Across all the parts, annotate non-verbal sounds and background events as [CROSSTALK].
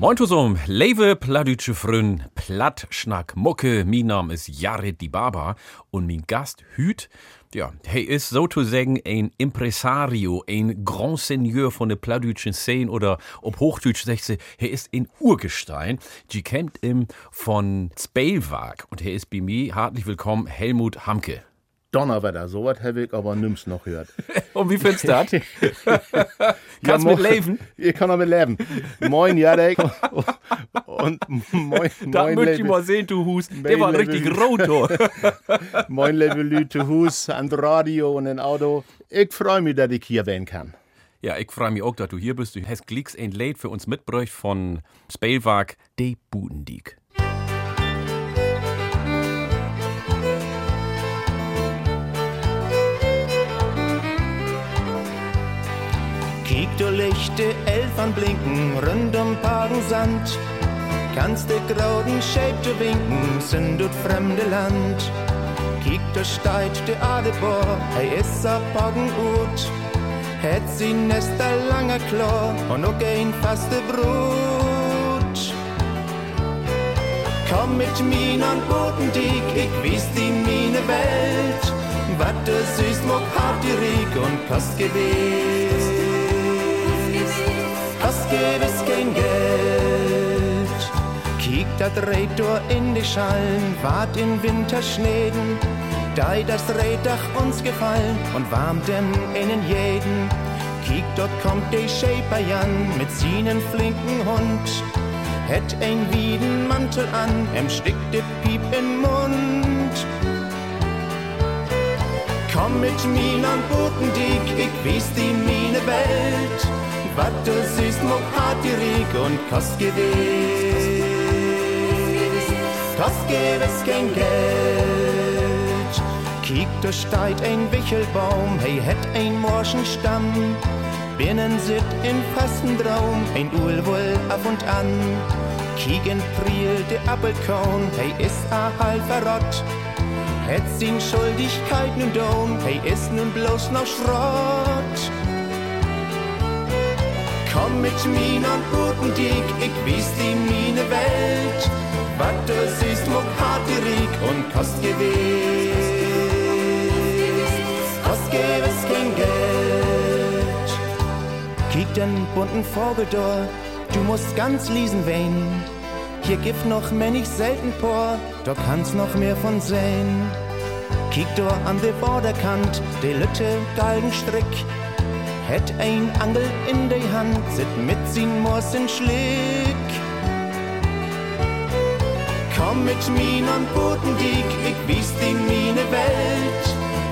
Moin zusammen, leve pladütsche Frön, platt schnack mucke, mein Name ist Jared die Baba und mein Gast Hüt, ja, er ist sozusagen ein Impresario, ein Grand Seigneur von der pladütschen Szene oder ob Hochdeutsch sagt sie, er ist ein Urgestein. Die kennt ihn von Spelwag und er ist bei mir, herzlich willkommen, Helmut Hamke. Donnerwetter, sowas habe ich aber nimm's noch gehört. [LAUGHS] Und wie findest du das? [LAUGHS] Kannst ja, mit leben? Ich kann damit leben. Moin, Jarek. [LAUGHS] Und moin, da möchte ich mal sehen, du Hus. Der war richtig rot. moin, liebe Leute, Hus, an Radio und ein Auto. Ich freue mich, dass ich hier sein kann. Ja, ich freue mich auch, dass du hier bist. Du hast Glicks ein Late für uns mitgebracht von Spelwag, de Budendiek. Lichte Elfern blinken, rund um Sand. Kannst de grauden du winken, sind du fremde Land. Kiek du steit de Adebor, hey is a Pagen ut. Het sie Nester langer Chlor und auch ein faste Brut. Komm mit mir an Bodendiek, ich wies die mine Welt. Wat du süß, mock hart die Rieg und kost das gäbe es kein Geld. Kiek dat Rätor in die Schallen, wart in Winterschneden, dei das Rädach uns gefallen und warmt dem innen jeden. Kiek, dort kommt de Shaper Jan mit seinen flinken Hund. Hätt ein Wiedenmantel an, em stickt de Piep in Mund. Komm mit mir an Botendiek, ich wies die mine Welt. Wat du siehst, Rieg und kost gewiss. Kost gewiss kein Geld. Kiek, da steit ein Wichelbaum, hey, het ein Morschenstamm. Binnen sit in fasten Traum, ein Ulwul ab und an. Kiegen priel de Appelkorn, hey, is a halb verrott. Het sin Schuldigkeit nun down, hey, is nun bloß noch Schrott. Komm mit mir an guten Dick, ich wies die mine Welt. Was du siehst, muck hart die Rieg und kost gewiss. Kost gewiss kein Geld. Kiek den bunten Vogel da, du musst ganz lesen wen. Hier gibt noch männig selten por, da kannst noch mehr von sehen. Kiek da an de Borderkant, de Lütte Galgenstrick het ein Angel in der Hand, sit mit sin Morsen Schlick. Komm mit mir an Bodendiek, ich wies die mine Welt.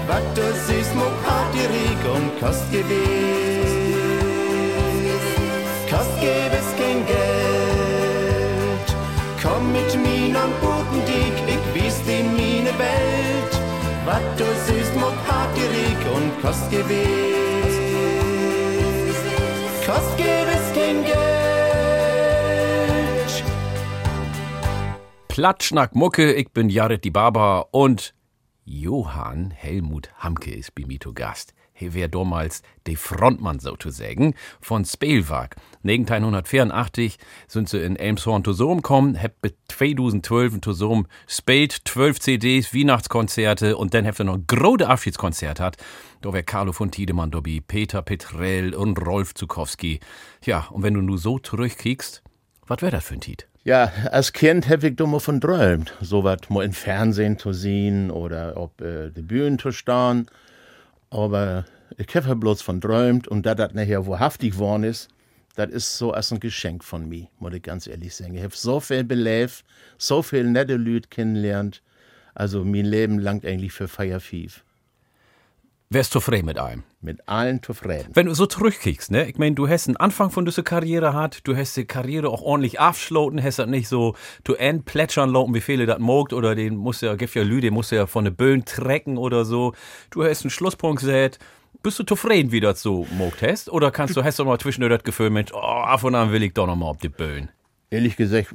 Wat du siehst, mo Partyrik und kost gewiss. Kost gewiss kein Geld. Komm mit mir an Bodendiek, ich wies die mine Welt. Wat du siehst, mo Partyrik und kost gewiss Platschnack Mucke, ich bin Jared die Baba und Johann Helmut Hamke ist bei mir zu Gast. Er wär damals der Frontmann sozusagen von Spelwag. 1984 sind sie in Elmshorn zusammen gekommen, hab mit 2012 zusammen spielt 12 CDs, Weihnachtskonzerte und dann habt ihr noch ein großes Abschiedskonzert hat. Da wär Carlo von Tiedemann dabei, Peter Petrell und Rolf Zukowski. Ja, und wenn du nur so zurückkriegst, was wär das für ein Tiet? Ja, als Kind hab ich dummer von träumt, so was mal im Fernsehen zu sehen oder ob äh, die Bühnen zu stehen. Aber ich habe bloß von träumt und da das nachher wahrhaftig geworden ist, das ist so als ein Geschenk von mir, muss ich ganz ehrlich sagen. Ich habe so viel belebt, so viel nette Leute kennengelernt. Also mein Leben langt eigentlich für Feierfief. Wärst du zufrieden mit einem? Mit allen zufrieden. Wenn du so zurückkriegst, ne? Ich meine, du hast einen Anfang von dieser Karriere hat, du hast die Karriere auch ordentlich abschloten, hast das nicht so zu end plätschern lassen, wie viele das mogt, oder den muss ja, gibt ja Lü, den muss ja von der Böen trecken oder so. Du hast einen Schlusspunkt gesät. Bist du zufrieden, wie das so mogt hast? Oder kannst du, hast du mal zwischendurch das Gefühl, Mensch, oh, ab und an will ich doch noch mal auf die Böen? Ehrlich gesagt,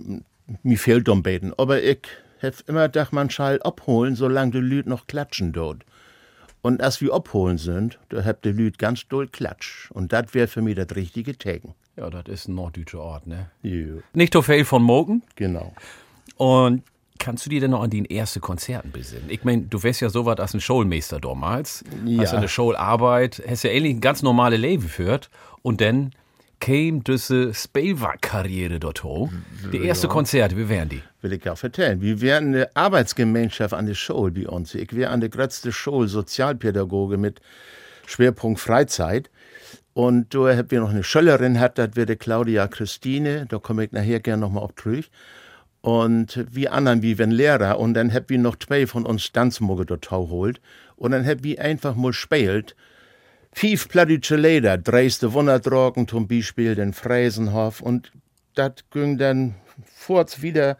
mir fehlt um beten. Aber ich hab immer gedacht, man schall abholen, solange die Lüd noch klatschen dort. Und als wir abholen sind, da habt die Lüd ganz doll klatsch. Und das wäre für mich das richtige Tegen. Ja, das ist ein norddeutscher Ort, ne? Jo, Nicht so viel von Moken. genau. Und kannst du dir denn noch an die ersten Konzerten besinnen? Ich meine, du wärst ja so was als ein Schulmeister damals. Ja. Hast eine Schularbeit, hast ja ähnlich ein ganz normales Leben geführt. Und dann käme diese Spielwerk-Karriere dort hoch. Die erste Konzerte, wie wären die? will ich ja vertellen. Wir wären eine Arbeitsgemeinschaft an der Schule bei uns. Ich wäre an der größten Schule Sozialpädagoge mit Schwerpunkt Freizeit. Und da haben wir noch eine Schülerin, hat, das wäre Claudia Christine, da komme ich nachher gerne nochmal auf zurück. Und wie anderen, wie wenn Lehrer. Und dann hab wir noch zwei von uns Tanzmucke dort holt. Und dann hab wir einfach mal spielt. Fief plattdeutsche Leder, Dresde Wunderdrogen zum Beispiel, den Fräsenhof. Und dat ging dann forts wieder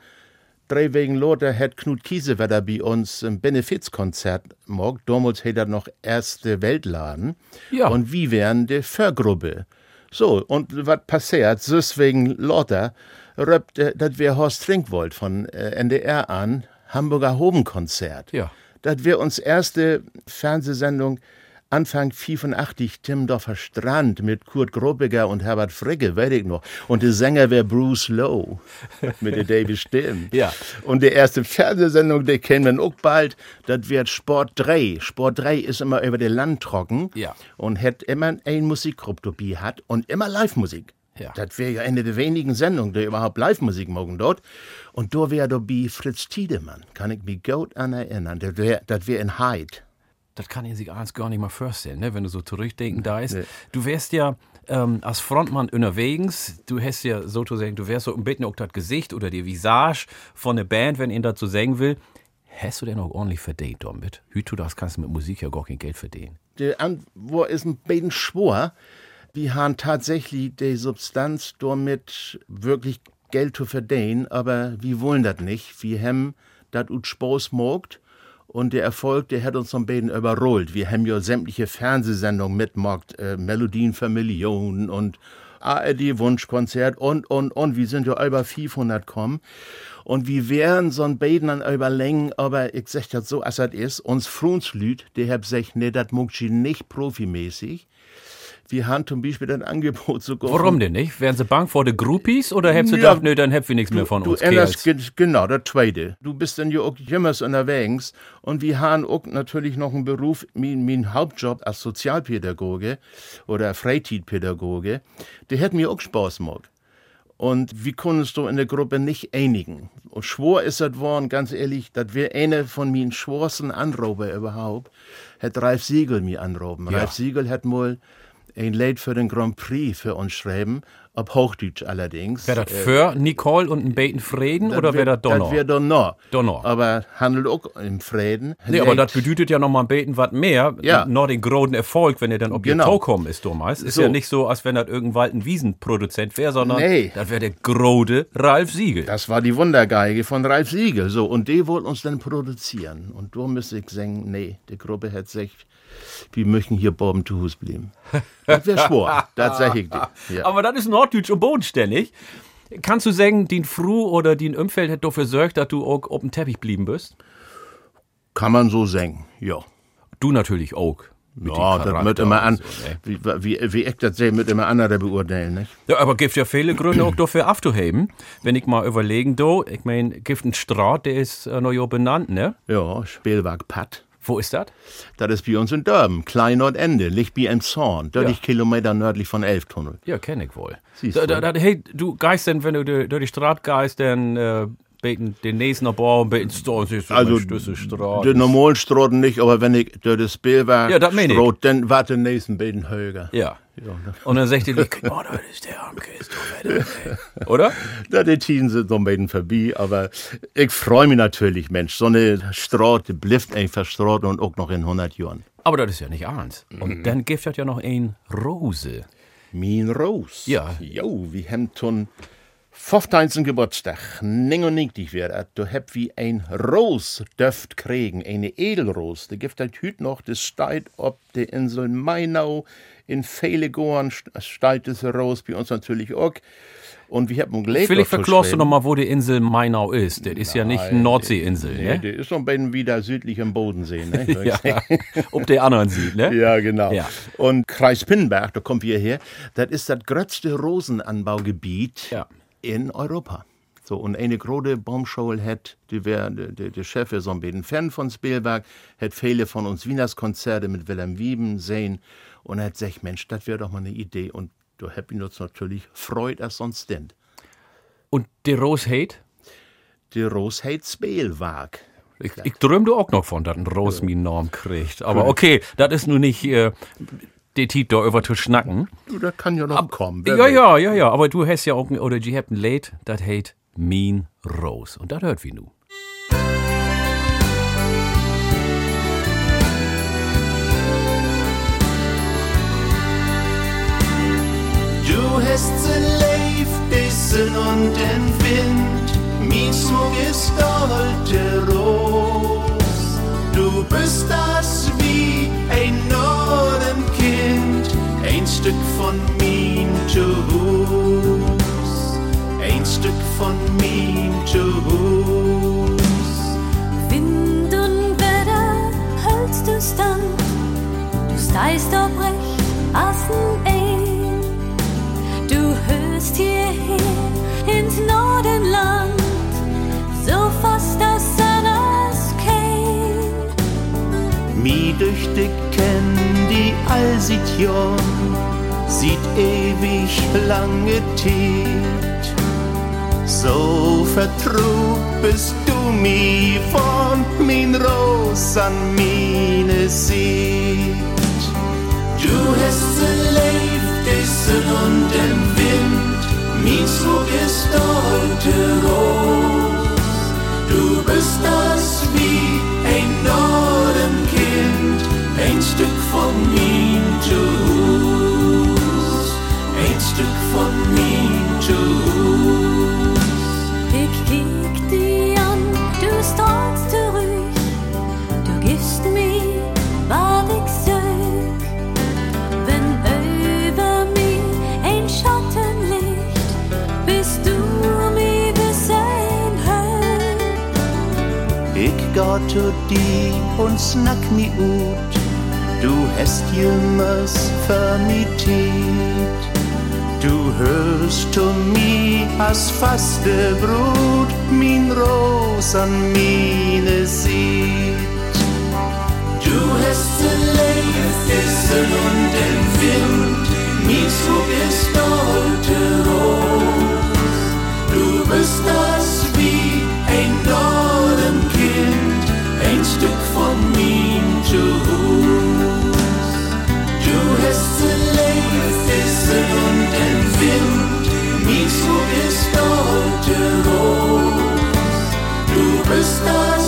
drei wegen Lothar hat Knut Kiesewetter bei uns ein Benefizkonzert gemacht. Damals hat er noch erste Weltladen. Ja. Und wie wären die Förgruppe. So, und was passiert? Deswegen Lothar, röpt, äh, das wär Horst Trinkwold von äh, NDR an, Hamburger Hobenkonzert. Ja. Das wär uns erste Fernsehsendung Anfang 85, Timmendorfer Strand mit Kurt Grobiger und Herbert Fricke, weiß ich noch. Und der Sänger wär Bruce Lowe mit der David Stimm. [LAUGHS] Ja. Und die erste Fernsehsendung, die kennen wir auch bald, das wird Sport 3. Sport 3 ist immer über den Land trocken Ja. und hat immer ein Musikgruppe dabei hat und immer Live-Musik. Ja. Das wäre ja eine der wenigen Sendungen, die überhaupt Live-Musik mögen dort. Und da wäre dabei Fritz Tiedemann, kann ich mich gut an erinnern. Das wäre wär in Hyde. Das kann ich sich alles gar nicht mal vorstellen, ne? wenn du so zurückdenken da ist. Du wärst ja ähm, als Frontmann unterwegs, du hast ja sozusagen, du wärst so ein bisschen auch das Gesicht oder die Visage von der Band, wenn ihn dazu sagen will. Hast du denn auch ordentlich verdient damit? Wie du das kannst du mit Musik ja gar kein Geld verdienen. Die Antwort ist ein bisschen schwor. Wir haben tatsächlich die Substanz damit wirklich Geld zu verdienen, aber wir wollen das nicht. Wir haben das ut Spaß mogt und der Erfolg, der hat uns ein bisschen überrollt. Wir haben ja sämtliche Fernsehsendungen mitgemacht, äh, Melodien für Millionen und ARD Wunschkonzert und, und, und. Wir sind ja über 500 kommen. Und wir wären so ein Beten an überlängen, aber ich sag das so, als das ist, uns Frunslüd, der hab gesagt, nee, das muckt nicht profimäßig. Wir haben zum Beispiel das Angebot sogar. Warum denn nicht? Wären sie Bank vor den Groupies oder hättest du Ja, gedacht, nö, dann hätten wir nichts mehr von du uns? änderst, genau, der zweite. Du bist dann ja auch jemals unterwegs und wir haben auch natürlich noch einen Beruf, mein, mein Hauptjob als Sozialpädagoge oder Freizeitpädagoge, der hat mir auch Spaß gemacht. Und wir können uns da in der Gruppe nicht einigen. Und schwor ist das worden, ganz ehrlich, das wäre eine von meinen schworsten Anrauber überhaupt, hat Ralf Siegel mir anrauben. Ja. Ralf Siegel hat mal ein Lied für den Grand Prix für uns schreiben, ab Hochdeutsch allerdings. Wäre das für Nicole und ein Beten Frieden oder wäre das Das Donner? wäre Donner. Donner. Aber handelt auch im Frieden. Nee, aber das bedeutet ja noch mal ein Beten was mehr. Ja. Noch den großen Erfolg, wenn er dann ob Genau. kommen ist, damals. Ist So. ja nicht so, als wenn das irgendwann ein Wiesenproduzent wäre, sondern Nee. das wäre der grode Ralf Siegel. Das war die Wundergeige von Ralf Siegel. So, und die wollten uns dann produzieren. Und da müsste ich sagen, nee, die Gruppe hat gesagt, wir möchten hier Boben zu Hus bleiben. Das wäre schwor, das sag ich dir. Ja. Aber das ist norddeutsch und bodenständig. Kannst du sagen, den Fru oder den Umfeld hat dafür sorgt, dass du auch auf dem Teppich blieben bist? Kann man so sagen, ja. Du natürlich auch. Ja, das wird immer an, so, ne? wie, wie, wie ich das sehe, wird immer andere beurteilen, nicht? Ja, aber gibt ja viele Gründe auch dafür aufzuheben. Wenn ich mal überlegen, do, ich meine, gibt einen Straat, der ist äh, noch ja benannt, ne? Ja, Spielwerk Patt. Wo ist das? Das ist bei uns in Durban, Klein Nordende, liegt ein Zorn, 30 Kilometer nördlich von Elftunnel. Ja, kenne ich wohl. Siehst Da, du. da, da, hey, du geist denn, wenn du durch durch die Straße geist, dann äh, beten den nächsten Baum, beten du, Also, ist. Den normalen Straßen nicht, aber wenn ich durch das Spielwerk Ja, das. Straat, dann war der nächsten Beten höher. Ja. Ja, ne. Und dann sagt die, oh, das ist der du Wette, ey. Oder? Da die Tien sind so ein bisschen vorbei, aber ich freue mich natürlich, Mensch. So eine Straße die bleibt einfach Straße und auch noch in 100 Jahren. Aber das ist ja nicht ernst. Mhm. Und dann gibt es ja noch ein Rose. Min Rose. Ja. Jo, wir haben schon 15. Geburtstag, 99 wäre Du hab wie ein Ros dürft kriegen, eine Edelros. Der gibt halt hüt noch, das steht ob der Insel Mainau. In viele Goren steht das Ros, bei uns natürlich auch. Und wir haben gelegt. Vielleicht verklorst du noch mal, wo die Insel Mainau ist. Das ist ja nicht eine Nordseeinsel, nee, ne? Der ist ein bisschen wieder südlich im Bodensee, ne? [LAUGHS] ja, [LAUGHS] ob der anderen sieht, ne? Ja, genau. Ja. Und Kreis Pinnenberg, da kommen wir her, das ist das größte Rosenanbaugebiet Ja. In Europa. So, und eine große Baumschule hat, die wär, der, der Chef ist so ein bisschen Fan von Spielberg, hat viele von uns Wienerskonzerte mit Wilhelm Wieben sehen und hat gesagt, Mensch, das wäre doch mal eine Idee. Und da hab ich uns natürlich freut als sonst denn. Und der Rose Hate? Die Rose hat Spielwerk. Ich, ich träumte auch noch von, dass ein Rose mir Norm kriegt. Aber okay, das ist nur nicht äh, der Titel da über zu schnacken. Du, das kann ja noch kommen. wer Ja, weiß. ja, ja, ja. Aber du hast ja auch, oder die habt ein Late, das heißt Mean Rose. Und das hört wie nu. Du hast ze leeft, Bissen und den Wind, mein Smug ist alte Ros. Du bist das wie ein Nordenkind, ein Stück von mein Hus, ein Stück von mein Hus. Wind und Wetter hältst du stand, du steigst aufrecht aus dem Ein. Du hörst hierher ins Nordenland, so fast aus Sonners kein. Mi düchtig kenn die Allsitjon, sieht ewig lange Tiet. So vertrut bist du mi von min Ros an mine sieht. Du hast gelebt, Essen und im Wind, min Zug ist alte Ros. Du bist das Stück von mir Hus, ein Stück von mir Hus. Ich kick dich an, du strahlst zurück, du gibst mir, was ich sög. Wenn über mir ein Schatten liegt, bist du mir bis ein Höll. Ich geh zu dir und snack mi ut, du hast jemals vermietet. Du hörst zu mir als faste Brut, min Ros an mine sieht. Du hast gelebt, Essen und den Wind, mein Zug ist Ros. Du bist das Essen und den Wind, mein Zug ist alte Ros. Du bist das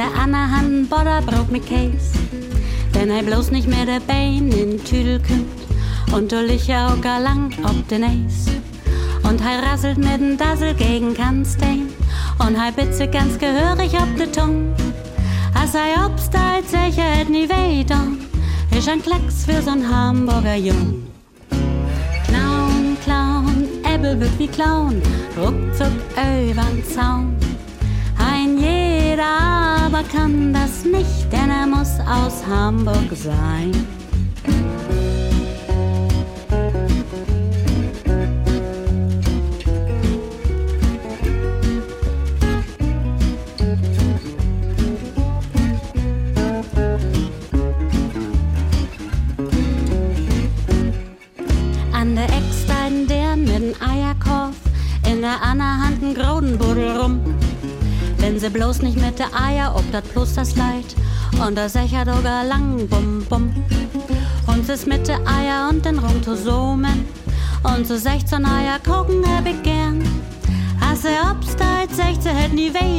der anderen Hand Butterbrot mit Käse. Wenn er bloß nicht mehr der Bein in Tüdel kümmt und du licher auch gar lang ob den Eis. Und er rasselt mit dem Dassel gegen Kannstein und er bitze ganz gehörig ob de Tung. Er sei obstalt sicher et nie weiter, ist ein Klacks für so'n Hamburger Jung. Clown, Clown, Äppel wird wie Clown, ruckzuck übern Zaun. Jeder aber kann das nicht, denn er muss aus Hamburg sein. Bloß nicht mit der Eier ob dat bloß das Leid und der Secher doger lang bum bum. Und es mit der Eier und den Rumtosomen und so 16 Eier gucken hab ich gern. Als er obsteit, 16 hätt nie weh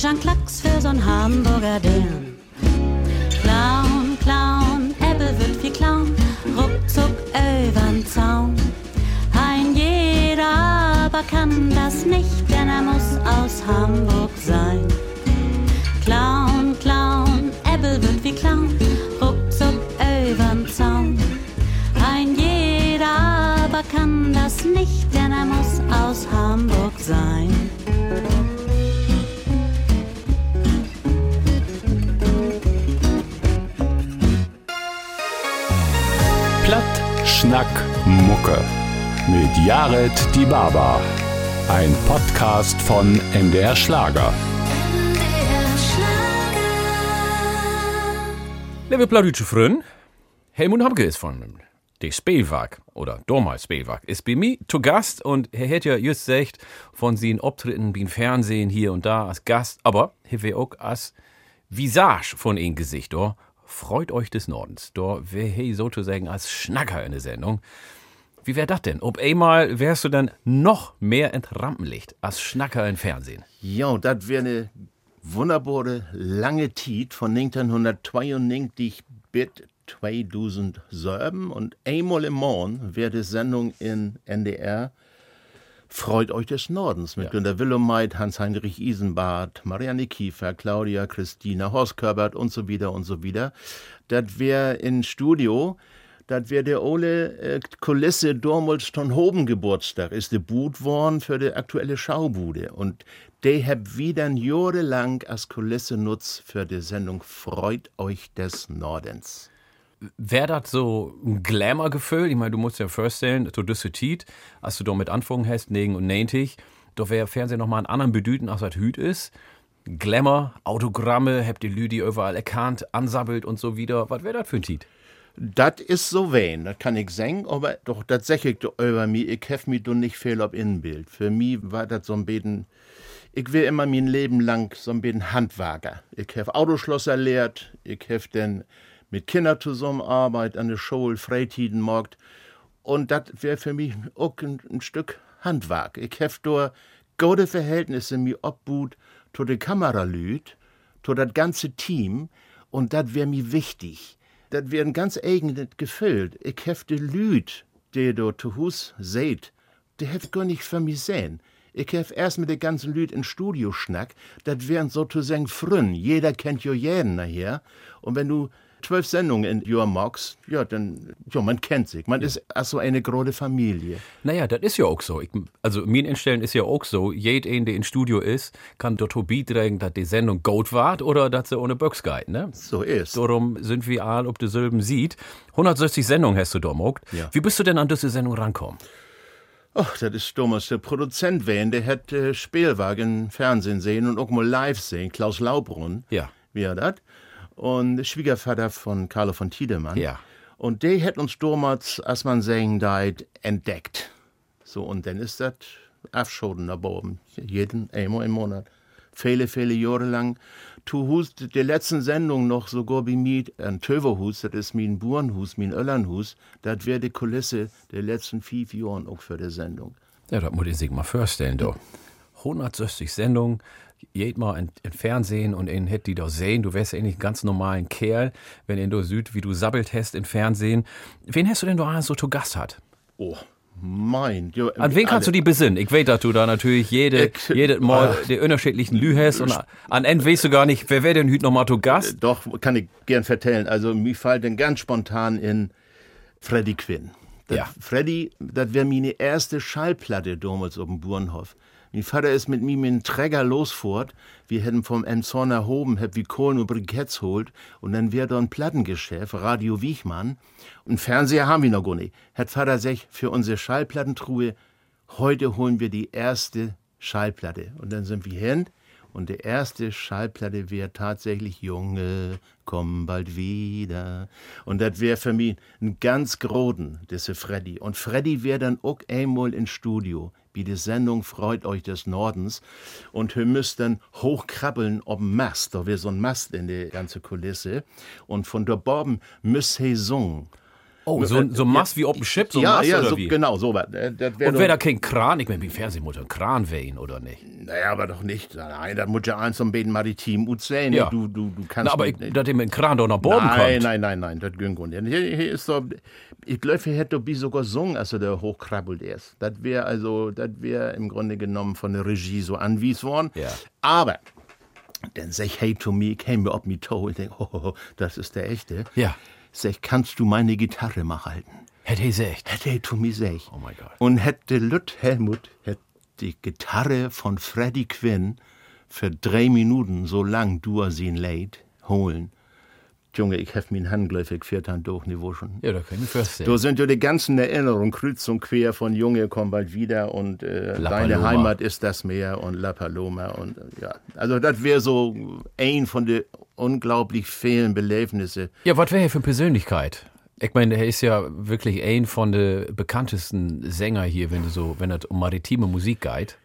ist ein Klacks für so'n Hamburger Dern. Kann das nicht, denn er muss aus Hamburg sein. Clown, Clown, Ebbe wird wie Clown, ruckzuck übern Zaun. Ein jeder aber kann das nicht, denn er muss aus Hamburg sein. Platt, Schnack, Mucke. Mit Jared Die Baba. Ein Podcast von MDR Schlager. Liebe Plattdeutsche Freunde, Helmut Hamke ist von der Spielwag oder damals Spielwag ist bei mir zu Gast und er hat ja just gesagt von seinen Auftritten beim Fernsehen hier und da als Gast, aber er will auch als Visage von ihm Gesicht, oh, freut euch des Nordens. Da wäre he sozusagen als Schnacker in der Sendung. Wie wär das denn? Ob einmal wärst du dann noch mehr in Rampenlicht als Schnacker im Fernsehen? Ja, das wäre eine wunderbare lange Zeit von 1992 bis 2007 und einmal im Morgen wäre die Sendung in NDR Freut euch des Nordens mit ja. Günter Willumeit, Hans-Heinrich Isenbart, Marianne Kiefer, Claudia, Christina, Horst Körbert und so wieder und so wieder. Das wäre in Studio, das wäre der Ole äh, Kulisse Dormolds von Hoben Geburtstag, ist der Boot worden für die aktuelle Schaubude. Und der hab wieder jahrelang als Kulisse nutzt für die Sendung Freut euch des Nordens wäre das so ein Glamour-Gefühl? Ich meine, du musst dir vorstellen, du düsse Tiet, als du damit anfangen hast, negen und 90, doch wäre Fernsehen nochmal einen anderen Bedüten, als das Hüt ist. Glamour, Autogramme, habt ihr Lüdi überall erkannt, ansabbelt und so wieder. Was wäre das für ein Tiet? Das ist so wen, das kann ich sagen, aber doch tatsächlich über mich, ich hef mich doch nicht viel ob Innenbild. Für mich war das so ein bisschen, ich will immer mein Leben lang so ein bisschen Handwerker. Ich hef Autoschlosser lehrt, ich hef dann mit Kindern zusammenarbeit an der Schule, Freitidenmarkt. Und das wäre für mich auch ein, ein, Stück Handwerk. Ich habe da gute Verhältnisse mir obgut zu den Kameralüt, zu das ganze Team. Und das wäre mir wichtig. Das wäre ein ganz eigenes Gefühl. Ich habe die Lüt, die du zu Hus seht, die heft gar nicht für mich sehen. Ich hef erst mit den ganzen Lüt in Studio schnack, das wären sozusagen frünn. Jeder kennt jo jeden nachher. Und wenn du zwölf Sendungen in Your Mox, ja, dann, ja, man kennt sich. Man ja. ist also eine große Familie. Naja, das ist ja auch so. Ich, also, mein Instellen ist ja auch so. Jeder, der in Studio ist, kann dort beitragen, dass die Sendung gut war oder dass sie ohne Böcks geht, ne? So ist. Darum sind wir all, ob du Silben sieht. 160 Sendungen hast du da ja. Wie bist du denn an diese Sendung rankommen? Ach, das ist damals der Produzent wen, der hat äh, Spielwagen Fernsehen sehen und auch mal live sehen, Klaus Laubrunn. Ja. Wie er das? Und Schwiegervater von Carlo von Tiedemann. Ja. Und der hat uns damals, als man sagen deit, entdeckt. So, und dann ist das Afschoden da oben. Jeden, einmal im Monat. Viele, viele Jahre lang. Tu Hus, der letzten Sendung noch sogar bei mir ein Töverhus, das ist mein Burenhus, mein Öllernhus, das wäre die Kulisse der letzten fünf Jahre auch für die Sendung. Ja, das muss ich sich mal vorstellen, doch. 160 Sendungen, geht mal in, in Fernsehen und ihn hätt die doch sehen. Du wärst ja eigentlich ein ganz normalen Kerl, wenn ihn du süd, wie du sabbelt hast im Fernsehen. Wen hast du denn da so zu Gast hat? Oh. Mein. Jo, an wen kannst du die besinnen? Ich weiß, dass du da natürlich jede, ich, jede Mal äh, die unterschiedlichen Lü hast und an Ende weißt du gar nicht, wer wäre denn heute noch mal zu Gast? Doch, kann ich gern vertellen. Also, mir fällt denn ganz spontan in Freddy Quinn. Das ja. Freddy, das wäre meine erste Schallplatte damals auf dem Burenhof. Mein Vater ist mit mir mit dem Träger losfort. Wir hätten vom Emson erhoben, hab wie Kohlen und Briketts holt. Und dann wär da ein Plattengeschäft, Radio Wiechmann. Und Fernseher haben wir noch gar nicht. Hat Vater sich für unsere Schallplattentruhe, heute holen wir die erste Schallplatte. Und dann sind wir hin. Und die erste Schallplatte wäre tatsächlich Junge, komm bald wieder. Und das wäre für mich ein ganz groden, diese Freddy. Und Freddy wäre dann auch einmal ins Studio wie die Sendung Freut euch des Nordens. Und wir müsst dann hochkrabbeln dem Mast. Da wäre so ein Mast in der ganze Kulisse. Und von dort oben müsst ihr singen. Oh, so, so Mast wie auf dem Schiff, so ein ja, Mast ja, oder so, wie? genau, so was. Äh, das wär Und doch- wäre da kein Kran, ich meine, wie Fernsehmutter, ein Kran wehen oder nicht? Naja, aber doch nicht. Nein, das muss ja eins zum Beten maritim gut sein. Ja. Du, du, du kannst Na, aber ich, dass dem Kran doch nach Boden nein, kommt. nein, nein, nein, das ging gut. Hier, hier ist so, ich glaube, er hätte doch sogar gesungen, als er da hochkrabbelt ist. Das wäre also, das wäre im Grunde genommen von der Regie so anwies worden. Ja. Aber, dann sag ich, hey to me, came auf mi toe und denk, oh, oh, oh, das ist der echte. Ja. Sag, kannst du meine Gitarre mal halten? Hätte ich echt. Hätte hey to me sag. Oh mein Gott. Und hätte Lütt Helmut hätte die Gitarre von Freddie Quinn für drei Minuten so lang du sie ihn leid holen. Junge, ich hef min Handgläufig vier Tan Durchniveau schon. Ja, da ich mir vorstellen. Da sind ja die ganzen Erinnerungen kreuz und quer von Junge, komm bald wieder und äh, deine. Heimat ist das Meer und La Paloma und äh, ja. Also das wäre so ein von den unglaublich vielen Belebnisse. Ja, was wäre er für eine Persönlichkeit? Ich meine, er ist ja wirklich ein von den bekanntesten Sänger hier, wenn du so, wenn es um maritime Musik geht.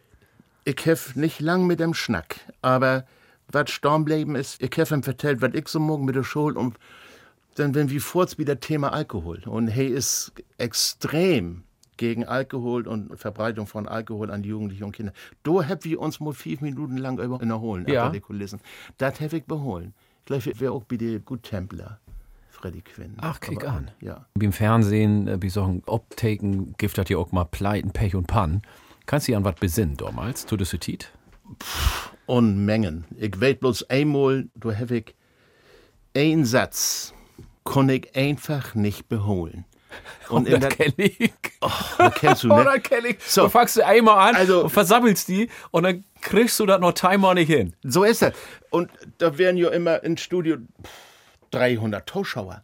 ich hef nicht lang mit dem Schnack, aber was Stormleben ist, ich hef ihm vertellt, was ich so morgen mit der Schule und dann wenn wir kurz wieder Thema Alkohol und hey ist extrem gegen Alkohol und Verbreitung von Alkohol an Jugendliche und Kinder. Da hab wir uns mal fünf Minuten lang über erholen, Ja. die Kulissen. Das hab ich beholen. Gleich wäre auch bei den Good Templar, Freddy Quinn. Ach, kick Aber, an. Ja. Wie im Fernsehen, äh, wie so ein Optaken, gibt das ja auch mal Pleiten, Pech und Pann. Kannst du dich an was besinnen damals? Es so tiet? Unmengen. Ich weet bloß einmal, du hab ich ein Satz, kon ich einfach nicht beholen. Und in der, ich. das kennst du, Oh, ne? kenn ich. So. Du fangst du einmal an Also- und versammelst die und dann kriegst du das noch Timer nicht hin. So ist das. Und da wären ja immer im Studio pff, 300 Zuschauer.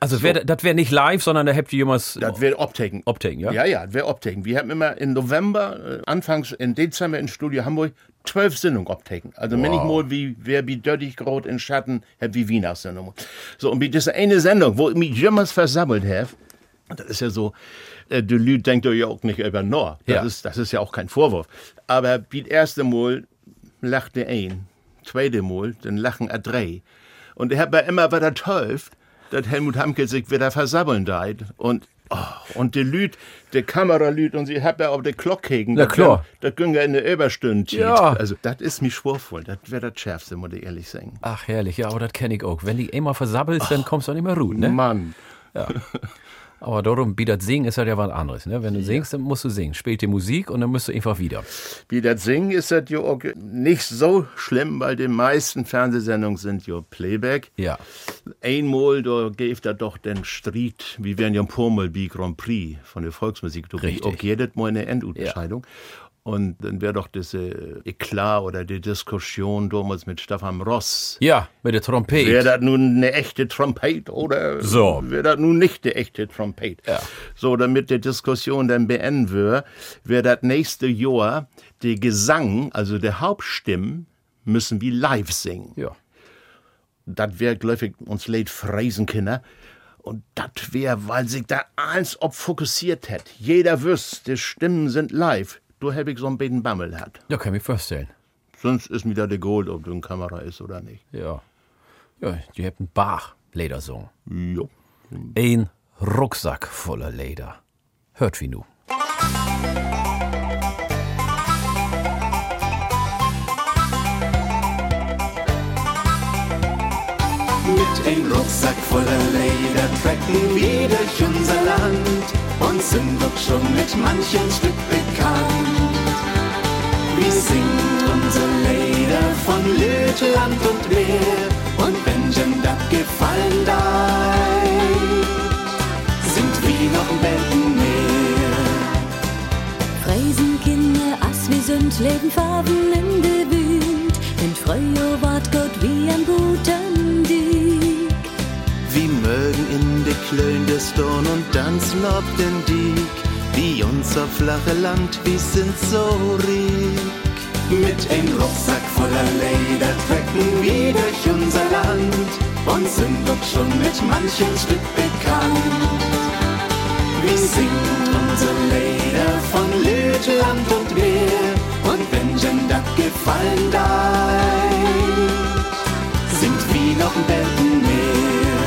Also wär, das wäre nicht live, sondern da habt ihr jemals Das wäre Optaken. Optaken, ja? Ja, ja, das wäre Optaken. Wir haben immer im November, äh, anfangs in Dezember im Studio Hamburg, zwölf Sendungen Optaken. Also wenn ich mal wie wer wie Döttig Grot in Schatten, hab wie Wiener Sendung. So, und wie diese eine Sendung, wo ich mich jemals versammelt habe, das ist ja so, äh, die Lüd denkt ja auch nicht über Nord. Das, Ja. ist, das ist ja auch kein Vorwurf. Aber wie das erste Mal lachte ein, zweite Mal, dann lachen er drei. Und ich habe ja immer wieder täuft, dass Helmut Hamke sich wieder versabbeln deit. Und, oh, und die Lüd, die Kameralüd, und sie hat ja auf der Glock gegen. Na klar. Das ging ja in der Überstunde. Ja. Also, das ist mir schwurvoll. Das wäre das Schärfste, muss ich ehrlich sagen. Ach, herrlich, ja, aber das kenne ich auch. Wenn die einmal versabbelst, dann kommst du auch nicht mehr ruhen, ne? Mann. [LAUGHS] Aber darum, wie das Singen ist halt ja was anderes, ne? Wenn du singst, dann musst du singen. Spielt die Musik und dann musst du einfach wieder. Wie das Singen ist das ja auch nicht so schlimm, weil die meisten Fernsehsendungen sind ja Playback. Ja. Einmal, da gibt er doch den Streit, wie werden ja Mal wie Grand Prix von der Volksmusik, da Richtig. auch jedes Mal eine Endentscheidung. Und dann wäre doch diese Eklat oder die Diskussion damals mit Stefan Ross. Ja, mit der Trompete. Wäre das nun eine echte Trompete oder So. wäre das nun nicht die echte Trompete? Ja. So, damit die Diskussion dann beenden wird, wäre das nächste Jahr der Gesang, also der Hauptstimmen, müssen wir live singen. Ja. Das wäre, glaube ich, uns leid Freisenkinder. Und das wäre, weil sich da eins ob fokussiert hat. Jeder wüsste, die Stimmen sind live. Du hab ich so ein bisschen Bammel hat. Ja, kann ich mir vorstellen. Sonst ist mir da der Gold, ob du eine Kamera ist oder nicht. Ja. Ja, die habt einen Bach, Ledersong. Jo. Ein Rucksack voller Leder. Hört wie nu. Mit ein Rucksack voller Leder trecken wir durch unser Land und sind doch schon mit manchem Stück bekannt. Wir singen unser Leder von Land und Meer und wenn schon das gefallen deit, sind wir noch Welten mehr. Freisenkinder, as wir sind, leben Farben in der Wüt. In Freuer wart Gott wie ein guten Dieg. Wir mögen in de Klön des Dorn und dann lob den Dieg, wie unser flache Land, wir sind so rik. Mit ein Rucksack voller Leder trecken wir durch unser Land und sind doch schon mit manchem Stück bekannt. Wir singen unser Leder von Lüt Lüt, Land und Meer. Und wenn dat gefallen deit, singt wie noch ein Weltenmeer.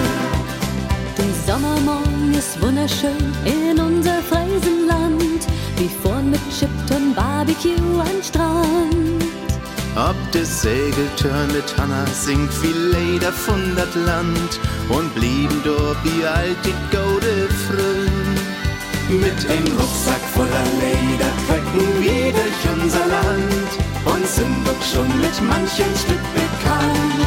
Der Sommermorgen ist wunderschön in unser Friesenland. Wir fahren mit Chips und Barbecue an Strand. Ob des Segeltörn mit Hanna singt viel Leder von dat Land und blieben dort wie alt die Gaude früh. Mit einem Rucksack voller Leder trecken wir durch unser Land und sind doch schon mit manchem Stück bekannt.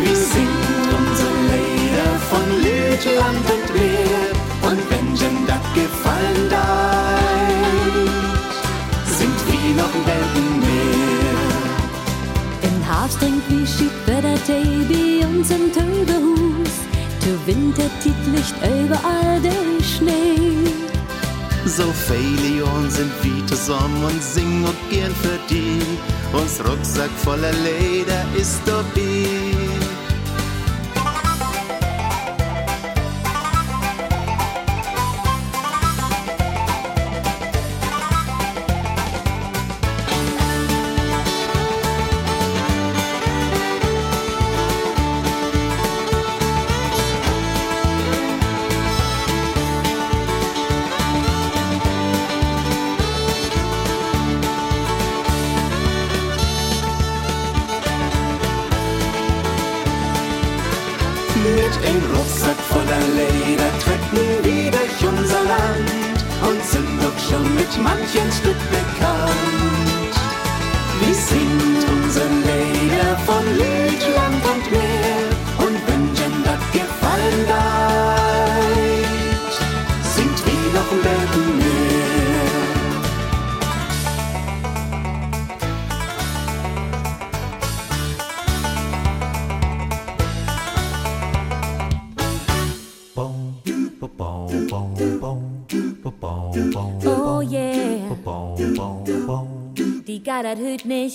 Wir singen unsere Leder von Lied, Land und Meer und wenn dat gefallen deit, Weltenmeer. Im Herbst trinkt wie Schiedwetter Tee bei uns im Töberhus. Der Winter Licht überall der Schnee. So viele Jahren sind wir zusammen und singen und gern für die. Uns Rucksack voller Leder ist dabei.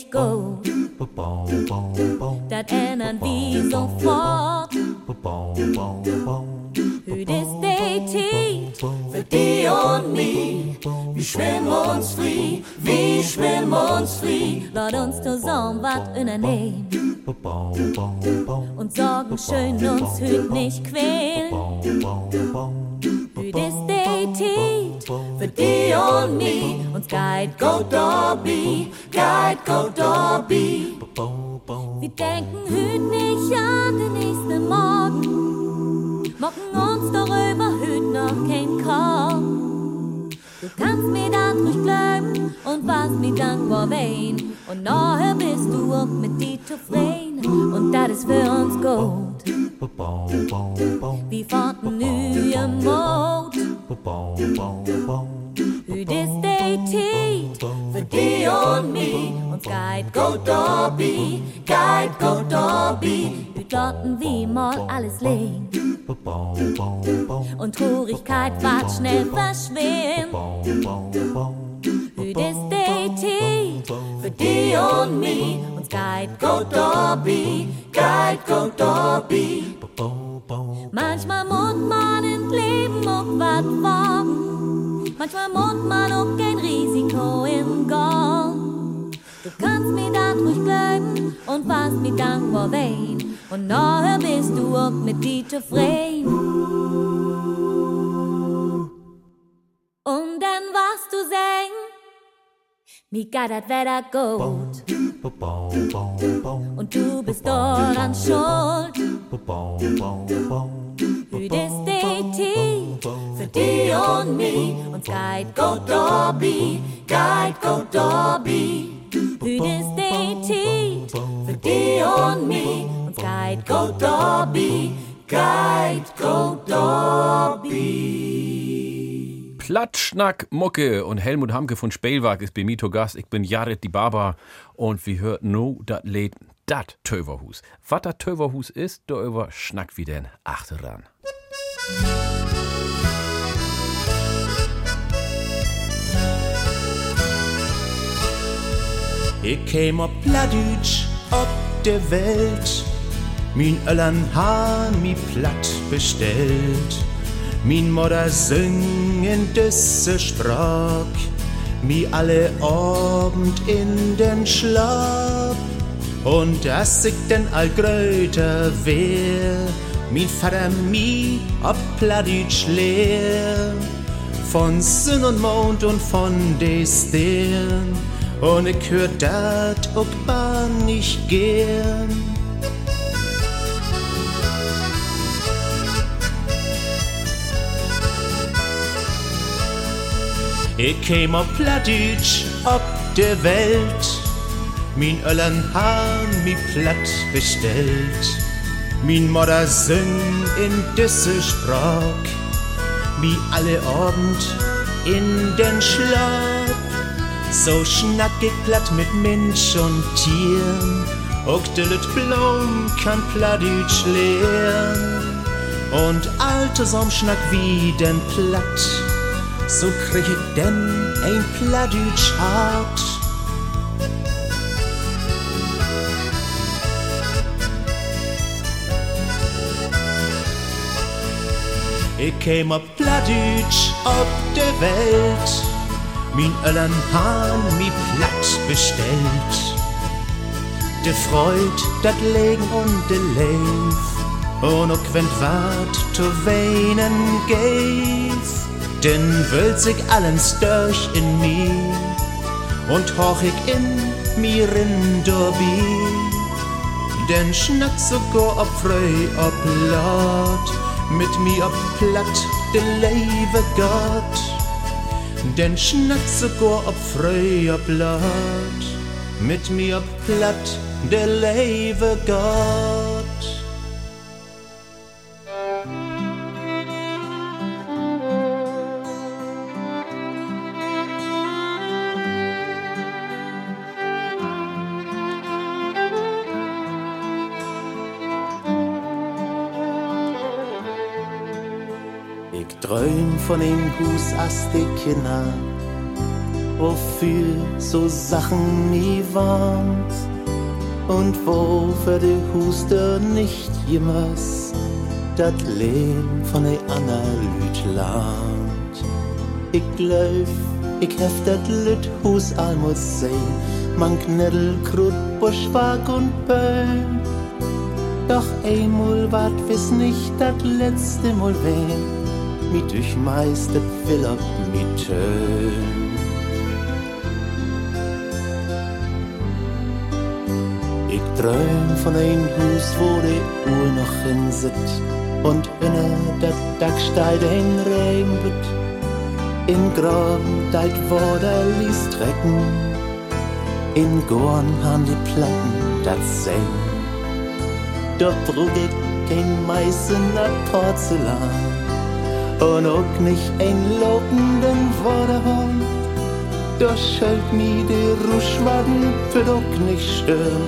Nicht gut. Dat ändern wir sofort. Hüt ist die Tiet für die und mich. Wir schwimmen uns frei, wir schwimmen uns frei. Lass uns zusammen wat unternehmen und sorgen schön uns Hüt nicht quälen. Hüt ist die Tiet für die und mich. Uns geht go Dobby, denken Hüt nicht an den nächsten Morgen. Mocken uns darüber Hüt noch kein Korn. Du kannst mir das ruhig glauben und was mir dankbar wein. Und nachher bist du auch mit dir zufrieden. Und das ist für uns gut. Wir fanden neue Mut. Hüt ist die Tiet für die und mich. Uns geht go Dobby, geht go Dobby. Hüt lotten wie mal alles legen. Und Traurigkeit ward schnell verschwinden. Ist die Tiet für die und mich. Uns geht go Dobby, geht go Dobby. Manchmal muss man ins Leben auch was wagen. Manchmal muss man auch kein Risiko im Gang. Kannst mir das ruhig glauben und was mir dankbar wein. Und nachher bist du auch mit dir zufrieden. Und dann warst du mir geht das Wetter gut. Und du bist daran schuld. Hüt ist Tiet für die und mich. Uns geht go Dobby, geht go Dobby. Hüt ist die Tiet für die und mich. Uns geht go Dobby, geht go Dobby. Platschnack Mucke und Helmut Hamke von Spielwag ist bei mir Gast. Ich bin Jared die Barber und wir hörten no dat Lied dat Töverhus. Was dat Töverhus ist, darüber schnack wieder in Achteran. Ich käm op Pladütsch op der Welt. Min Öllern han mi platt bestellt. Min Mutter singen düsse Sprach. mi alle Abend in den Schlaf. Und dass ich denn all gröter wär, mi Vater mi ob Pladütsch leer. Von Sonne und Mond und von de Stern, und ich hör dat auch gar nicht gern. Ich käm auf Plattdeutsch ob der Welt, min Öllern han mi platt bestellt. Min Mutter sing in disse Sprach, mi alle Abend in den Schlaf. So schnack ich platt mit Mensch und Tieren, auch de Lüt Blom kann Plattdeutsch lehren. Und alte Somschnack wie den Platt so krieg ich denn ein Plattdeutsch hart. Ich käm auf Plattdeutsch ob der Welt, min Öllern han mi platt bestellt. De Freud, dat Legen und de Leif, und auch wenn wart zu weinen geht denn wölz ich allens durch in mir und hoch ich in mir in Dorbi. Denn schnack sogar ob frei, ob laut, mit mir ob platt, de lebe Gott. Denn schnack sogar ob frei, ob laut, mit mir platt, de lebe Gott. Von dem Hus as de Kinder, wofür so Sachen nie warnt und wo für de Huster nicht jemals dat Leben von de Lüt lernt. Ich glaub, ich heft dat Lüt Hus almus sehen, man Knädel, Krut, Buschwag und Böhm. Doch einmal wart wiss nicht dat letzte Mal weh mit durchmeistet Philipp mit Tön. Ich träum von ein Hus, wo die Uhr noch hin sit und inne der Dacksteid ein wird. In Graben deit Worder ließ trecken, in Gorn han die Platten dat seng. Dort ich kein meißener Porzellan und auch nicht ein lobenden Vorderhorn. Da schalt mi de Ruschwaden für doch nicht stören,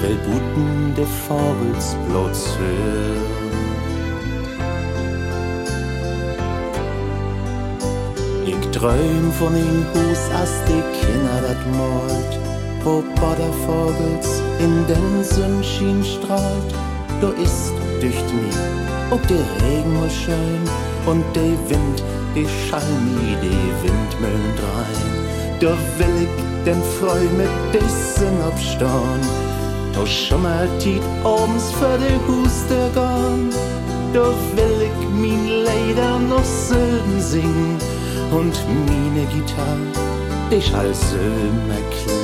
weil Buten de Vogels bloß hören. Ich träum von dem Hus, as de Kinder dat malt, wo Bordervogels in den Sonnenschein strahlt. Da ist dücht mi, ob der Regen mal schön, und der Wind, die Schalmi, die Windmühlen drein. Da will ich den Freu mit dessen abstauen. Da schummert die abends für die Huste gehen. Da will ich mein Leder noch selten singen und meine Gitarre, die schall immer klingen.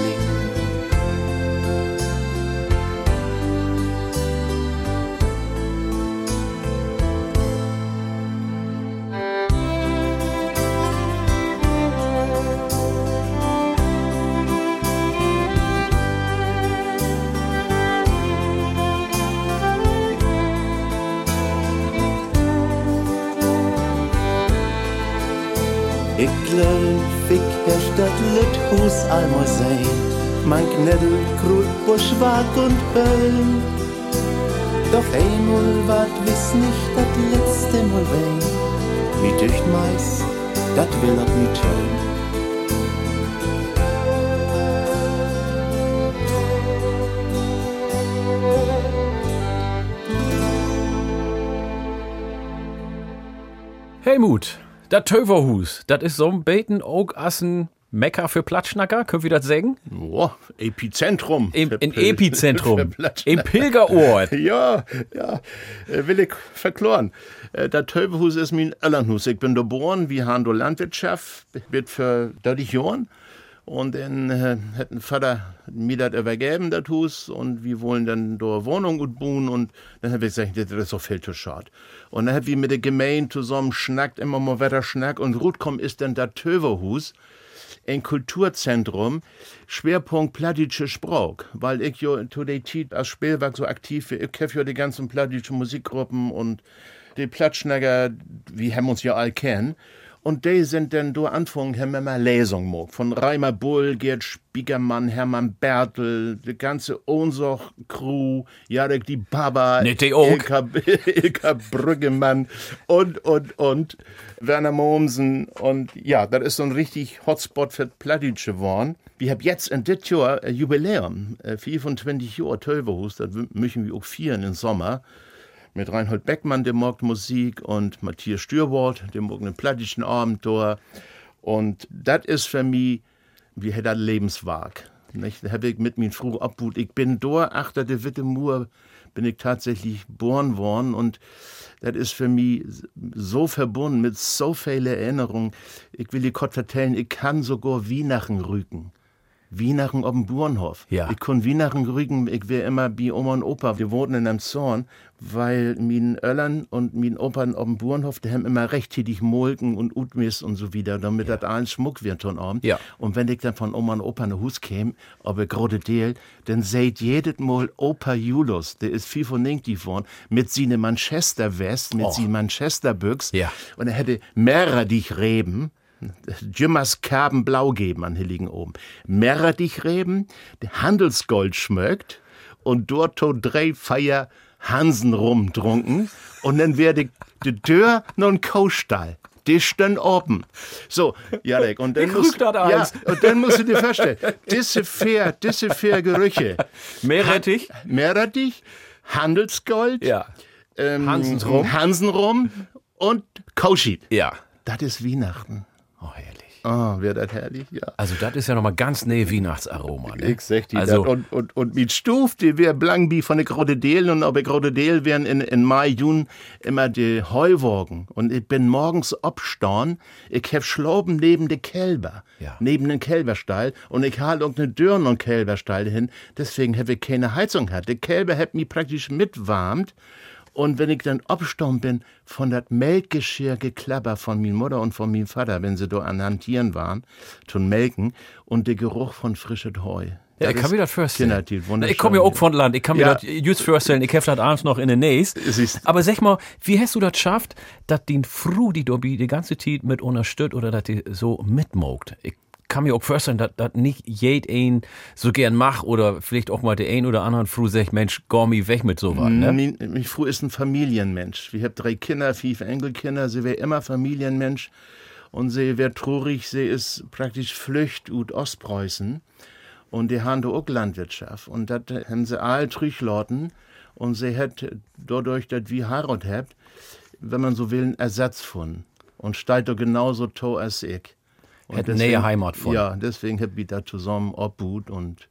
Buschwag und Böll. Doch einmal wart wiss nicht dat letzte Mal wein. Wie dücht meis, dat will ab mit hören. Helmut, dat Töverhus, dat is so'n beten ook assen Mekka für Platschnacker, können wir das sagen? Boah, Epizentrum. Im, in Epizentrum. [LAUGHS] Im Pilgerort. [LAUGHS] Ja, ja, äh, will ich verkloren. Äh, Das Töbehus ist mein Elternhus. Ich bin geboren, wir haben da Landwirtschaft, wird für 30 Jahren. Und dann äh, hat ein Vater mir das übergeben, das Hus, und wir wollen dann da Wohnung gut bauen. Und dann habe ich gesagt, das ist doch viel zu schade. Und dann haben wir mit der Gemeinde zusammen schnackt, immer mal weiter schnack. Und Rutkom ist dann das Töverhus ein Kulturzentrum, Schwerpunkt plattische Sprach, weil ich ja zu der Zeit als Spielwerk so aktiv bin. Ich kenne ja die ganzen plattischen Musikgruppen und die Platschnager, wir haben uns ja all kennen. Und die sind dann durch Anfang, haben wir mal Lesungen gemacht. Von Reimer Bull, Gerd Spiegermann, Hermann Bertel, die ganze Ohnsoch-Crew, Jarek die Baba, Nicht die auch. Ilka, [LAUGHS] Ilka Brüggemann und, und, und Werner Mommsen. Und ja, das ist so ein richtig Hotspot für Plattdeutsch geworden. Wir haben jetzt in dit Jahr ein Jubiläum, äh, 25 Jahre Tölverhus, das möchten wir auch feiern im Sommer. Mit Reinhold Beckmann, der mag Musik, und Matthias Stürwort, mag einen plattischen Abenteuer. Und das ist für mich, wie hätte das Lebenswerk. Nicht? Da habe ich mit mir früh abgut. Ich bin dort, achter der Witte Mur, bin ich tatsächlich geboren worden und das ist für mich so verbunden mit so vielen Erinnerungen. Ich will dir kurz vertellen, ich kann sogar Weihnachten rücken. Weihnachten auf dem Bauernhof. Ja. Ich kann Weihnachten rücken, ich wär immer bei Oma und Opa. Wir wohnten in einem Zorn, weil mein Öllern und mein Opa auf dem Bauernhof, die haben immer rechttätig Molken und Utmis und so wieder, damit das allen Schmuck wird von Abend. Ja. Und wenn ich dann von Oma und Opa nach Hus käme, aber gerade Deel, dann seht jedes Mal Opa Julius, der ist viel von Ninktiv worden, mit seine Manchester West, mit Oh. seinen Manchester Büchs. Ja. Und er hätte mehrere dich Reben, Jimmers Kerben blau geben an Hilligen oben. Mehrere dich Reben, der Handelsgold schmögt und dort to drei Feier Hansen rumtrunken und dann werde die Tür noch ein Kaustall. Die stehen oben. So, Jarek, und dann musst, ja, und dann musst du dir vorstellen, diese vier, diese vier Gerüche. Meerrettich? Meerrettich, Handelsgold, Ja. ähm, Hansenrum. Hansenrum und Kauschit. Ja. Das ist Weihnachten. Oh, herrlich. Ah, wäre das herrlich, ja. Also, das ist ja nochmal ganz nähe Weihnachtsaroma. Ne? Ich sag dir Also-. Und, und, und mit Stuf, die wär blank wie von den Krokodillen und bei Krokodil wären in, in Mai, Juni immer die Heuwagen. Und ich bin morgens abstauen, ich hab Schlauben neben de Kälber, Ja. neben den Kälberstall und ich halte irgendeine Dürren und Kälberstall hin. Deswegen hab ich keine Heizung gehabt. Der Kälber hat mich praktisch mitwarmt. Und wenn ich dann abstauen bin, von dat Melkgeschirr geklapper von min Mutter und von min Vater, wenn sie da an Hantieren waren, zum Melken, und der Geruch von frischem Heu. Ja, ich kann mir das vorstellen. Ich komme ja auch von Land, ich kann mir Ja. das just vorstellen, ich hab das abends noch in den Näs. Aber sag mal, wie hast du das geschafft, dass den Fru, die Dobby die ganze Zeit mit unterstützt oder dass die so mitmogt? Ich kann mir auch vorstellen, dass das nicht jed ein so gern macht oder vielleicht auch mal der ein oder anderen Fru sagt, Mensch, Gormi weg mit sowas, ne? Mein, mein Frau ist ein Familienmensch. Wir haben drei Kinder, fünf Enkelkinder. Sie wäre immer Familienmensch. Und sie wäre traurig, sie ist praktisch Flücht ut Ostpreußen. Und die haben da auch Landwirtschaft. Und das haben sie all trüchlauten. Und sie hat dadurch, dass wir Heirat habt, wenn man so will, einen Ersatz gefunden. Und steigt da genauso to als ich. Und Hätt nähe Heimat gefunden. Ja, deswegen hab ich da zusammen obhut und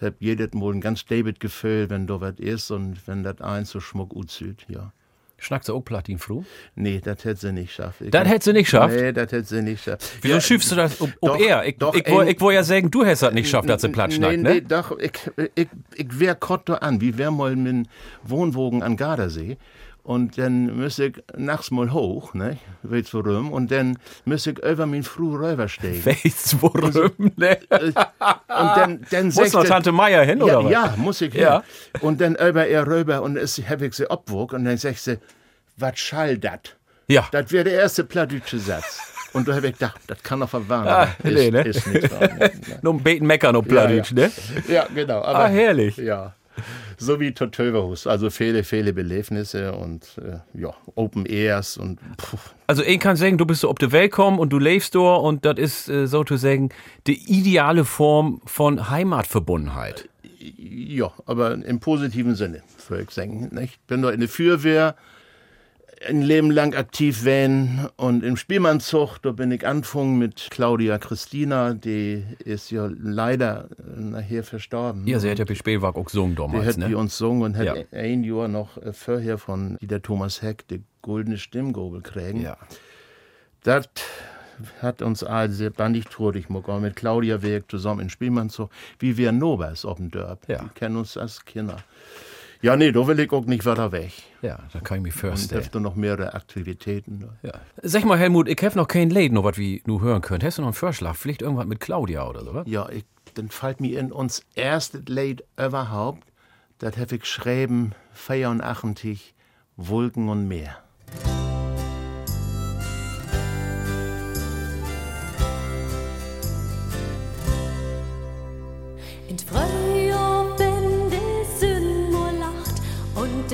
hab jedes Mal ein ganz David Gefühl, wenn da was ist und wenn das eins so schmuck aussieht, ja. Schnackt sie auch Platin, Fru? Nee, das hätte sie nicht geschafft. Das hätt sie nicht geschafft? Nee, das hätte sie nicht geschafft. Wieso schiebst du das ob, ob doch, er? Ich, doch, ich, ich wollte ja sagen, du hättest das nicht geschafft, dass sie Platz nee, schnackt, nee, ne? doch, ich, ich, ich wär kott da an, wie wär mal mit Wohnwogen an Gardasee. Und dann müsste ich nachts mal hoch, ne, weißt du warum, und dann müsste ich über mein Früh rübersteigen. Weißt du, warum, ne? Und dann, dann Muss noch Tante Meier hin, ja, oder was? Ja, muss ich Ja. hin. Und dann über er rüber und es hab ich sie abwog und dann sagt sie, was schall dat? Ja. Das wäre der erste plattdeutsche Satz. Und da habe ich gedacht, das kann doch verwarnen. Ah, ist, nee, ne? ist nicht wahr. ne? [LAUGHS] Nur ein Beten meckern auf Plattdeutsch, ne? Ja, genau. Aber, Ah, herrlich. Ja. [LAUGHS] So wie Totöverhus. Also viele, viele Belebnisse und äh, ja, Open Airs und pff, Also ich kann sagen, du bist so auf die Welt gekommen und du lebst dort und das ist äh, sozusagen die ideale Form von Heimatverbundenheit. Ja, aber im positiven Sinne, würde ich sagen. Nicht? Bin da in der Feuerwehr. Ein Leben lang aktiv wären und im Spielmannzug, da bin ich angefangen mit Claudia Christina, die ist ja leider nachher verstorben. Ja, sie hat ja bei Spielwerk auch gesungen damals, Die hat ne? die uns gesungen und hat Ja. ein Jahr noch äh, vorher von der Thomas Heck die goldene Stimmgabel kriegen. Ja. Das hat uns alle sehr bandig trudig gemacht. Mit Claudia wirkt zusammen in Spielmannzug, wie wir Nobers auf dem Dörp. Ja. Die kennen uns als Kinder. Ja, nee, da will ich auch nicht weiter weg. Ja, da kann ich mich Und vorstellen. habe noch mehrere Aktivitäten. Ja. Sag mal, Helmut, ich hab noch kein Lied, noch was wie nu hören könnt. Hast du noch einen Vorschlag? Vielleicht irgendwas mit Claudia oder so? Ja, ich, dann fällt mir in uns erste Lied überhaupt, das habe ich geschrieben, 84, Wolken und Meer.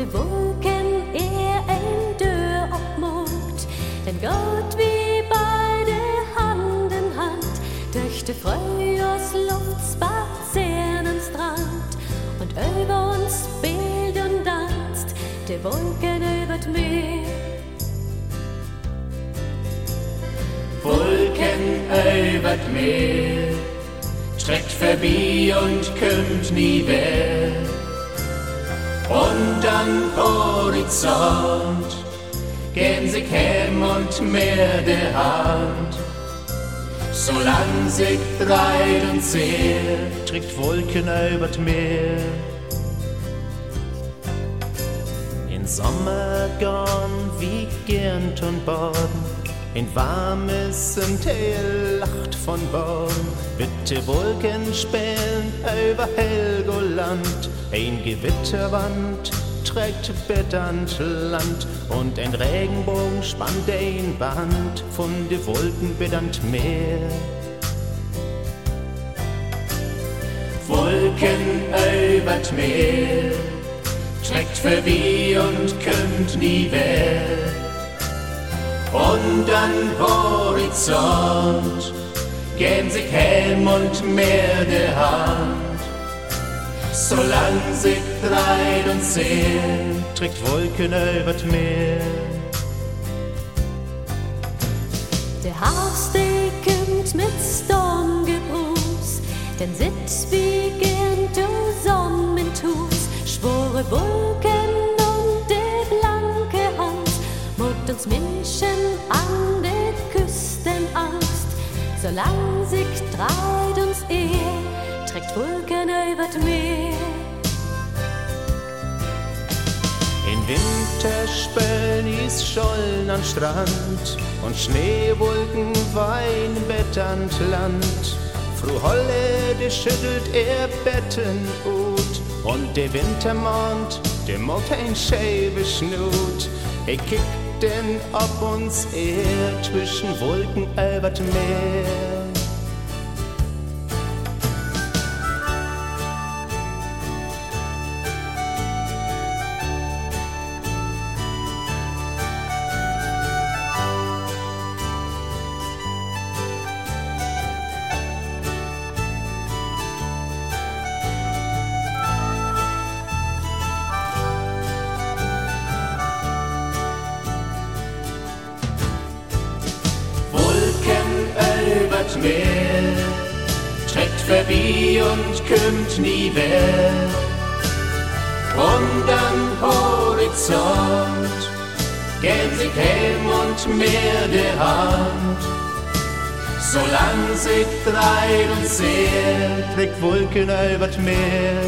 Die Wolken er ein Dörr abmacht, dann geht wie beide Hand in Hand durch die Frühjahrsluft spazieren am Strand und über uns spielt und tanzt die Wolken über das Meer. Wolken über Meer, streckt vorbei und kommt nie mehr. Und am Horizont gehen sie Kämm und Meer der Hand. Solang sich dreit und sehr, trägt Wolken über das Meer. In Sommer gone wie gern und baden, in warmes und hell Lacht von Born, bitte Wolken spähen über Helgoland, ein Gewitterwand trägt betternd Land und ein Regenbogen spannt ein Band von de Wolken bedant Meer. Wolken übert Meer, trägt vorbei und kommt nie mehr. Und an Horizont gehen sich Helm und Meer der Hand. Solang sich dreit und sehnt, trägt Wolken übert Meer. Der der kommt mit Sturmgruß, denn sitzt wie gern zusammen tus, schwore Wolken und der blanke Hand, mogt uns Menschen an der Küsten Angst, solang sich dreit uns er, trägt Wolken über das Meer. In Winter spölen is Schollen an Strand und Schneewolken betternd Land. Fru Holle, de schüttelt er Betten ut und der Wintermond, der macht ein schäbe Schnut. Er kickt denn ob uns er zwischen Wolken übert Meer. Sich dreit und sehr, trägt Wolken übert Meer.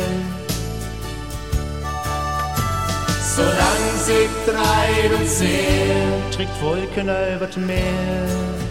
Solang sich dreit und sehr, trägt Wolken übert Meer.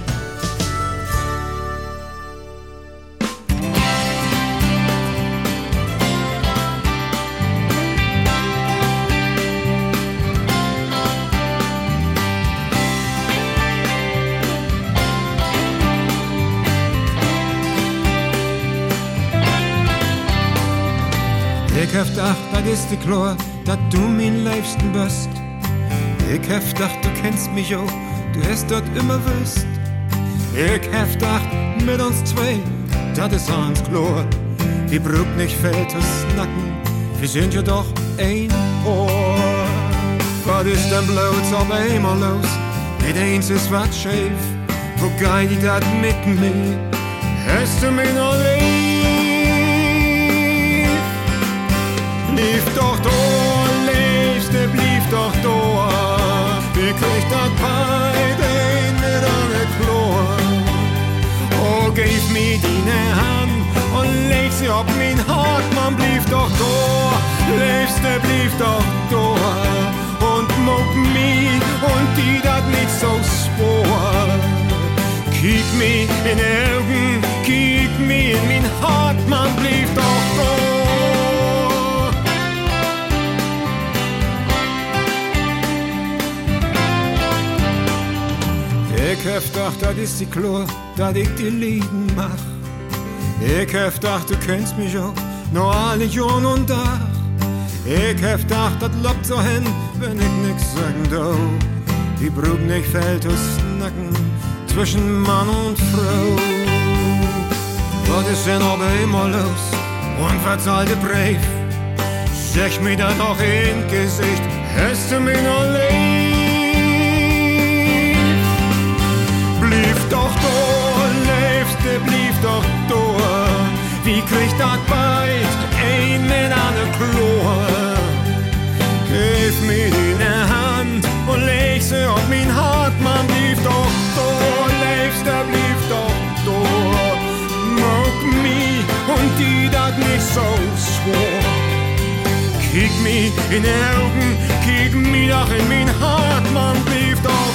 Ik hef dacht, dat is de klar, dat du mein Liebsten bist. Ich hef dacht, du kennst mich auch, du hast dort immer wüsst. Ich hef dacht, mit uns zwei, dat is ans klar. Wir braucht nicht viel zu snacken, wir sind ja doch ein Ohr. Wat is denn bloß op eenmaal los? Dit eens is wat scheef. Wo geht die dat mit mir? Hast du mich noch lief? Lief doch da, liefste, blieb doch da. Wie kriegt dat beide mit eine Chlor? Oh, gib mir deine Hand und leg sie auf mein Hart, man blieb doch da. Liefste, blieb doch da. Und mock mich und die dat nicht so spor. Kiek mir in die Augen, kiek mir in Ich hab gedacht, das ist die Chlor, dass ich die Lieden mach. Ich hab gedacht, du kennst mich auch, noch alle Jahren und Tag. Ich hab gedacht, das lobt so hin, wenn ich nix sagen darf. Die Brug nicht fällt aus Nacken zwischen Mann und Frau. Was ist denn aber immer los? Der Brief? Sag mir das doch in Gesicht, hast du mich noch lieb? Doch da, lebste, blieb doch da. Wie kriegt das beid ein in eine Chlor? Gib mir deine Hand und leg sie auf mein Hart, man blieb doch da, lebste, blieb doch da. Mock mich und die dat nicht so schwor. Kiek mir in die Augen, kiek mir doch in mein Hart, man blieb doch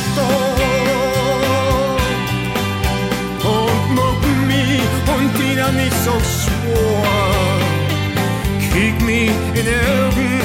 und die da nicht so schwor. Kiek mir in die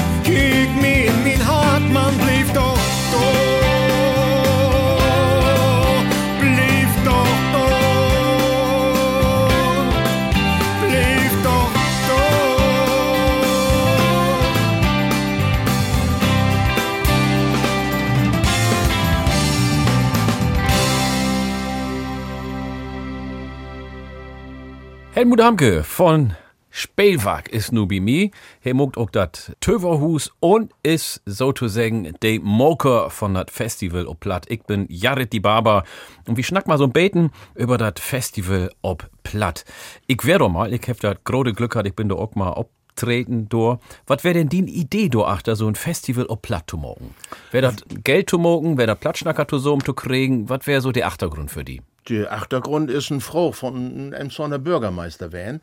Helmut Hamke von Spielwag ist nu bei mir. Er muckt auch das Töverhus und ist sozusagen der Moker von das Festival ob Platt. Ich bin Jared die Barber und wir schnack mal so ein Beten über das Festival ob Platt. Ich wär doch mal, ich hab das große Glück gehabt, ich bin da auch mal obtreten do. Was wär denn die Idee do achter, so ein Festival ob Platt zu morgen? Wär das Geld zu morgen, wär das Plattschnacker zu so um zu kriegen? Was wär so der Achtergrund für die? Der Achtergrund ist ein Frau von einem so einer Bürgermeister werden.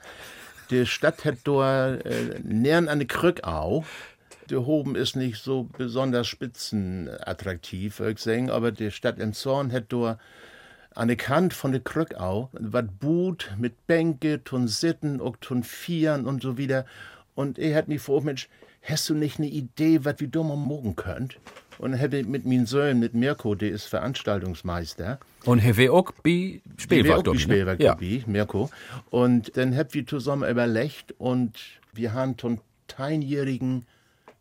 Die Stadt hat da äh, nähern an die Krückau. Der Hoben ist nicht so besonders spitzenattraktiv, würde ich sagen, aber die Stadt im Zorn hat da an der Kant von der Krückau was Boot mit Bänke, tun Sitten, tun Vieren und so wieder. Und er hat mich vor, Mensch, hast du nicht eine Idee, was wir mal morgen könnt? Und dann ich mit meinen Söhnen, mit Mirko, der ist Veranstaltungsmeister, Und wär auch bei glaub die ich, ne? Spielwerk Ja. dabei, Mirko. Und dann habt wir zusammen überlegt und wir haben den einjährigen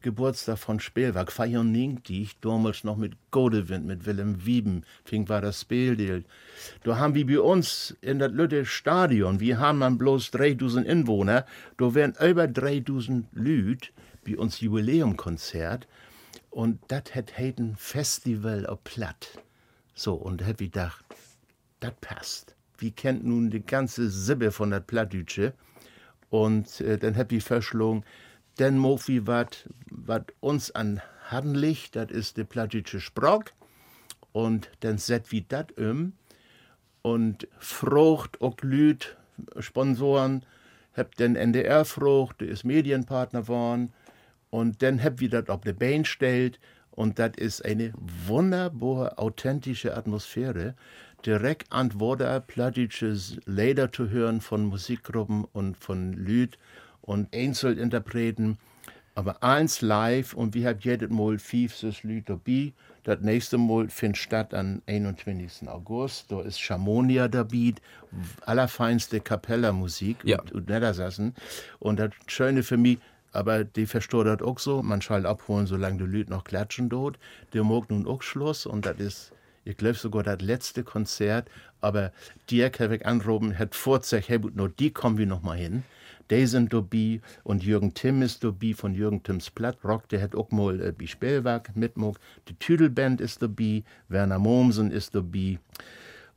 Geburtstag von Spielwerk feiern die ich damals noch mit Godewind, mit Willem Wieben, fing war das Spieldeal. Da haben wir bei uns in das Lütte Stadion, wir haben man bloß 3000 Inwohner, da wären über 3000 Lüd bei uns Jubiläumkonzert und das hat ein Festival auf Platt. So, und da hab ich gedacht, das passt. Wie kennt nun die ganze Sibbe von der Plattdütsche? Und äh, dann hab ich verschlungen, dann moch wie wat, uns an Hand liegt, das ist die plattdütsche Sprock. Und dann set wie dat um. Und Frucht, Lüd, Sponsoren, hab den NDR Frucht, der ist Medienpartner geworden. Und dann hab wir das auf die Beine stellt. Und das ist eine wunderbare, authentische Atmosphäre. Direkt an Worte plattdeutsches Lieder zu hören von Musikgruppen und von Lüd und Einzelinterpreten. Aber eins live und wir haben jedes Mal fünftes Lied dabei. Das nächste Mal findet statt am 21. August. Da ist Chamonia dabei, allerfeinste Kapellermusik Ja. und, und Niedersassen. Und das Schöne für mich, aber die versteht das auch so, man soll abholen, solange die Leute noch klatschen dort. Der mag nun auch Schluss und das ist, ich glaube sogar das letzte Konzert, aber Dirk habe ich anrufen, hat vorzeitig, hey, nur die kommen wir noch mal hin. die sind dabei und Jürgen Timm ist dabei von Jürgen Timms Plattrock, der hat auch mal äh, bei Spielwerk mitmog. Die Tüdelband ist dabei, Werner Mommsen ist dabei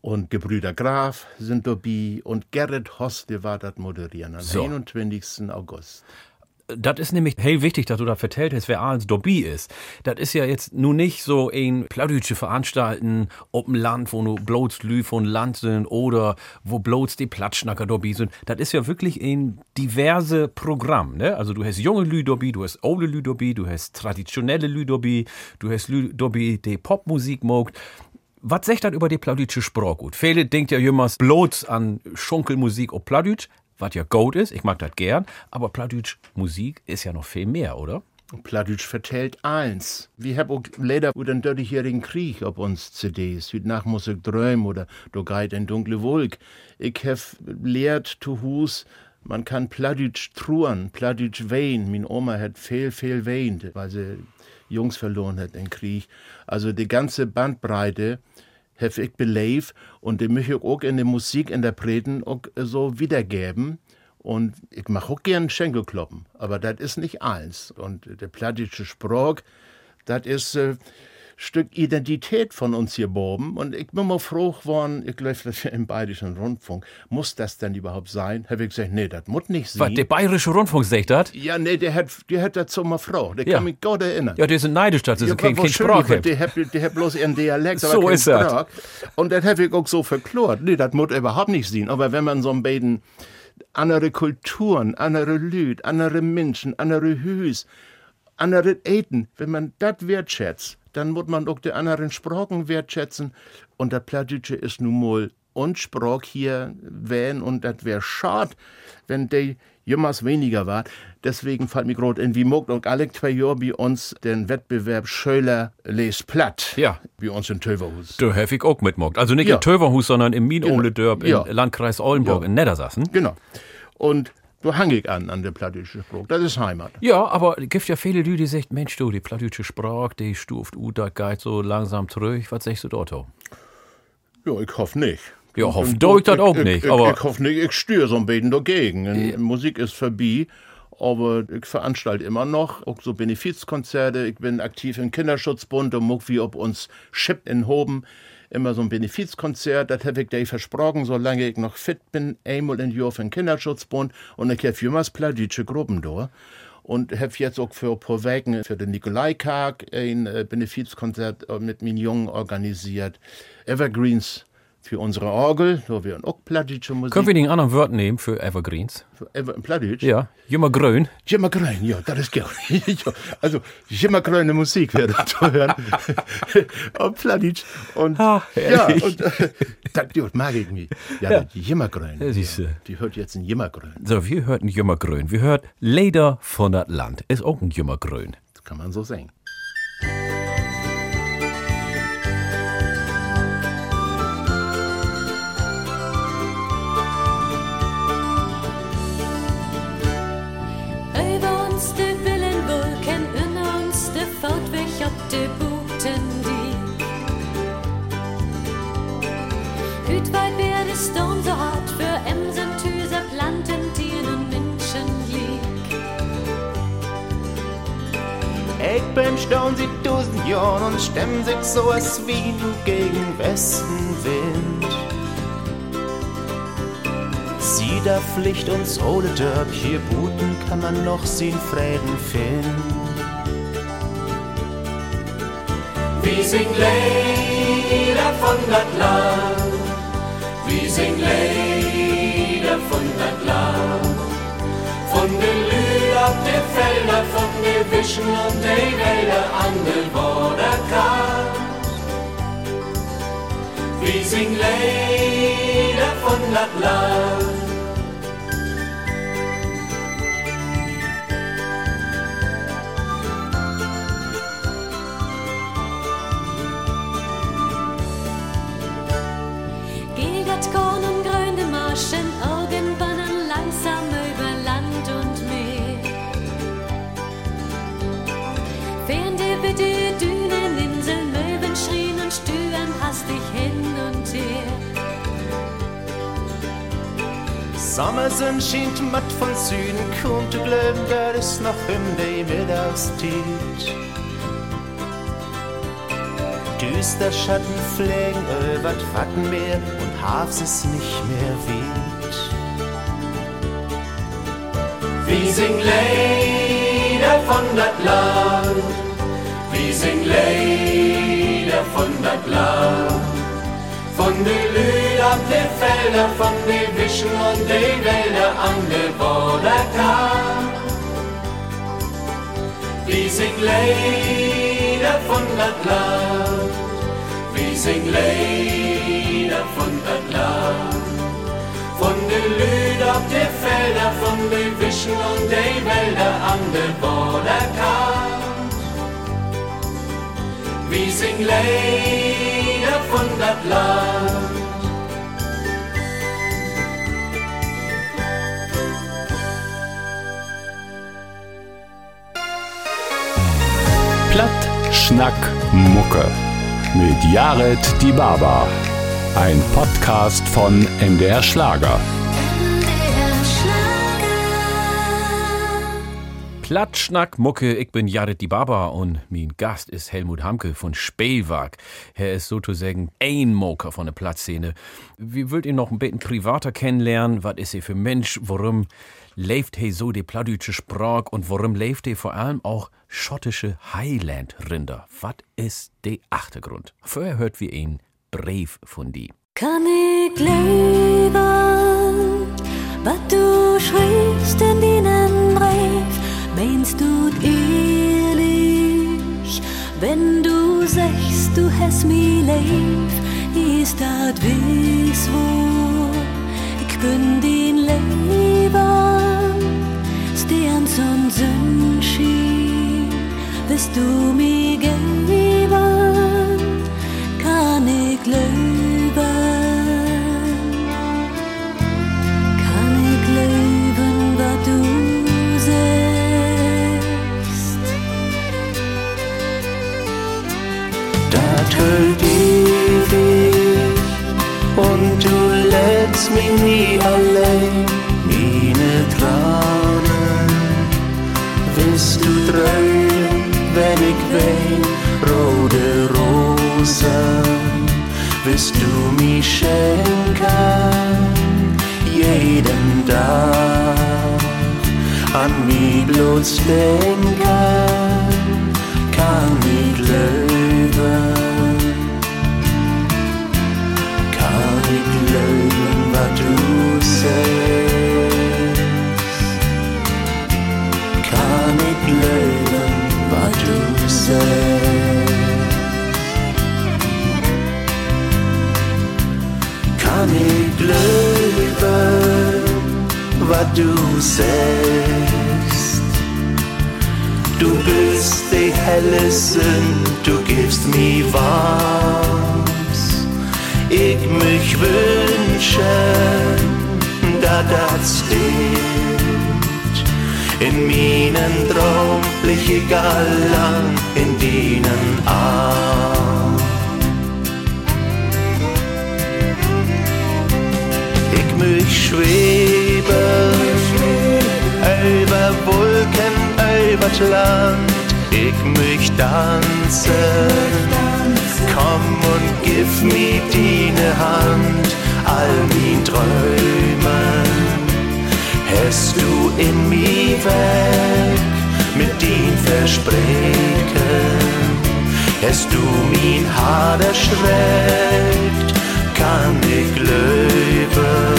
und Gebrüder Graf sind dabei und Gerrit Hoss, der war das moderieren am So. 21. August. Das ist nämlich hell wichtig, dass du da vertellt hast, wer Ahlens Dobby ist. Das ist ja jetzt nun nicht so ein plattdeutsche Veranstalten auf dem Land, wo nur bloß Lü von Land sind oder wo bloß die Platschnacker Dobby sind. Das ist ja wirklich ein diverse Programm, ne? Also du hast junge Lü Dobby, du hast alte Lü Dobby, du hast traditionelle Lü Dobby, du hast Lü Dobby, die Popmusik mogt. Was sagt das über die plattdeutsche Sprache gut? Viele denkt ja jemals bloß an Schunkelmusik auf Plattdeutsch, was ja gut ist, ich mag das gern, aber Plattdeutsch Musik ist ja noch viel mehr, oder? Plattdeutsch vertellt eins. Wir haben auch leider den 30-jährigen Krieg auf uns CDs. Wie nach ich träumen oder Du geit ein dunkle Wolk. Ich hab lehrt zu Hus, man kann Plattdeutsch truhen, Plattdeutsch weinen. Min Oma hat viel, viel weint, weil sie Jungs verloren hat im Krieg. Also die ganze Bandbreite hab ich belebt und die möchte ich auch in der Musik interpreten auch so wiedergeben. Und ich mache auch gern Schenkelkloppen, aber das ist nicht eins. Und der plattische Sprach, das ist äh, Stück Identität von uns hier oben. Und ich bin mal froh geworden, ich glaube, das im Bayerischen Rundfunk, muss das denn überhaupt sein? Habe ich gesagt, nee, das muss nicht sein. Was, der Bayerische Rundfunk sagt das? ja, nee, der hat, der hat dazu mal Frau. Der Ja. kann mich gut erinnern. Ja, die sind neidisch, dass sie so kein, kein Sprache die haben. hat, die hat bloß ihren Dialekt, [LAUGHS] aber So kein ist das. Sprach. Und das habe ich auch so verklort. Nee, das muss überhaupt nicht sein. Aber wenn man so ein beiden andere Kulturen, andere Lüd, andere Menschen, andere Hüs, andere Eten, wenn man das wertschätzt, dann muss man auch die anderen Sprachen wertschätzen. Und das Plattdeutsche ist nun mal und Sprach hier wählen und das wäre schade, wenn die jemals weniger war. Deswegen fällt mir gerade in, wie mogt auch alle zwei Jahre bei uns den Wettbewerb Schöler les platt. Ja. Bei uns in Töverhus. Da habe ich auch mitmogt. Also nicht Ja. in Töverhus, sondern im Mien-Ole-Dörp Ja. im Landkreis Oldenburg Ja. in Niedersachsen. Genau. Und da hang ich an, an der plattdeutsche Spruch. Das ist Heimat. Ja, aber es gibt ja viele Leute, die sagen, Mensch, du, die plattdeutsche Sprache, die stuft ut, das geht so langsam zurück. Was sagst du dort? auch? Ja, ich hoffe nicht. Ja, tue ich das auch ich, nicht, Ich, aber- ich hoffe nicht, ich störe so ein bisschen dagegen. Und Musik ist vorbei, aber ich veranstalte immer noch auch so Benefizkonzerte. Ich bin aktiv im Kinderschutzbund und muck wie ob uns schippt in Hoben immer so ein Benefizkonzert. Das habe ich dir versprochen, solange ich noch fit bin, einmal in Jahr für den Kinderschutzbund. Und ich habe jemals plattdeutsche Gruppen da. Und habe jetzt auch für ein paar Wochen für den Nikolaikag ein äh, Benefizkonzert äh, mit meinen Jungen organisiert. Evergreens für unsere Orgel, da wir auch plattdeutsche Musik. Können wir den anderen Wort nehmen für Evergreens? Ever, Plattdeutsch? Ja, Jümmer Grün. Jimmergrün, ja, das ist geil. [LAUGHS] ja, also, Jimmergrüne Musik wäre zu hören. Auf [LAUGHS] Plattdeutsch. Und, Ah, ja, und, äh, das, ja, mag ich mich. Ja, die Jimmergrün. Ja, siehste. Die hört jetzt ein Jimmergrün. So, wir hörten Jümmer Grün. Wir hört Leder von das Land. Ist auch ein Jümmer Grün. Das kann man so singen. Staunt seit tausend Jahren und stemm sich so als wie du gegen Westenwind. Sie der Pflicht uns hole Dörp, hier Buten kann man noch sehen Frieden finden. Wir sing Lieder von dat Land, wir sing Lieder von dat Land. Von den Lüd auf de Felder, von de Wischen und de Wälder an de Borderkant. Wir sing Lieder von dat Land. Gilgert Korn und grüne Marschen, stüren hastig hin und her. Sommersonne schient matt von Süden, kaum zu glauben, das ist noch in der Mittagszeit. Düster Schatten fliegen über das Wattenmeer und Hafs ist nicht mehr wild. Wir singen Lieder von dat Land, wir singen Lieder von dat Land. Von de Lüd auf de Felder, von de Wischen und de Wälder an de Borderkant. Wir singen Lieder von dat Land, wir singen Lieder von dat Land. Von de Lüd auf de Felder, von de Wischen und de Wälder an de Borderkant. Wir singen Lieder von dat Land. Platt, Schnack, Mucke. Mit Jared Die Baba. Ein Podcast von MDR Schlager. Plattschnack Mucke, ich bin Jared die Baba und mein Gast ist Helmut Hamke von Spielwag. Er ist sozusagen ein Moker von der Platzszene. Wir wollt ihn noch ein bisschen privater kennenlernen. Was ist er für Mensch? Warum lebt er so die plattdeutsche Sprache und warum lebt er vor allem auch schottische Highland-Rinder? Was ist der Achtergrund? Vorher hört wir ihn Brief von die. Kann ich leben, was du schreibst in deinen Brief? Meinst du ehrlich, wenn du sagst, du hast mi lieb? Ist das wiss wo? Ich bin den Leben, Sterns und Sonnenschein, wirst du mir geben? Kann ich leben? Hält ewig und du lässt mich nie allein. Meine Tränen wirst du drehen, wenn ich wein. Rote Rosen wirst du mich schenken, jeden Tag an mich bloß denken, du sagst? Kann ich leben, was du sagst? Du bist die helle du gibst mir was. Ich mich wünschen, da das stimmt. In meinen Traum ich allang in deinen Arm. Ich mich schweben über Wolken, über das Land. Ich mich tanzen. Komm und gib mir deine Hand, all mein Träumen. Hast du in mir weg mit den Versprechen? Hast du mein Haar erschreckt? Kann ich leben?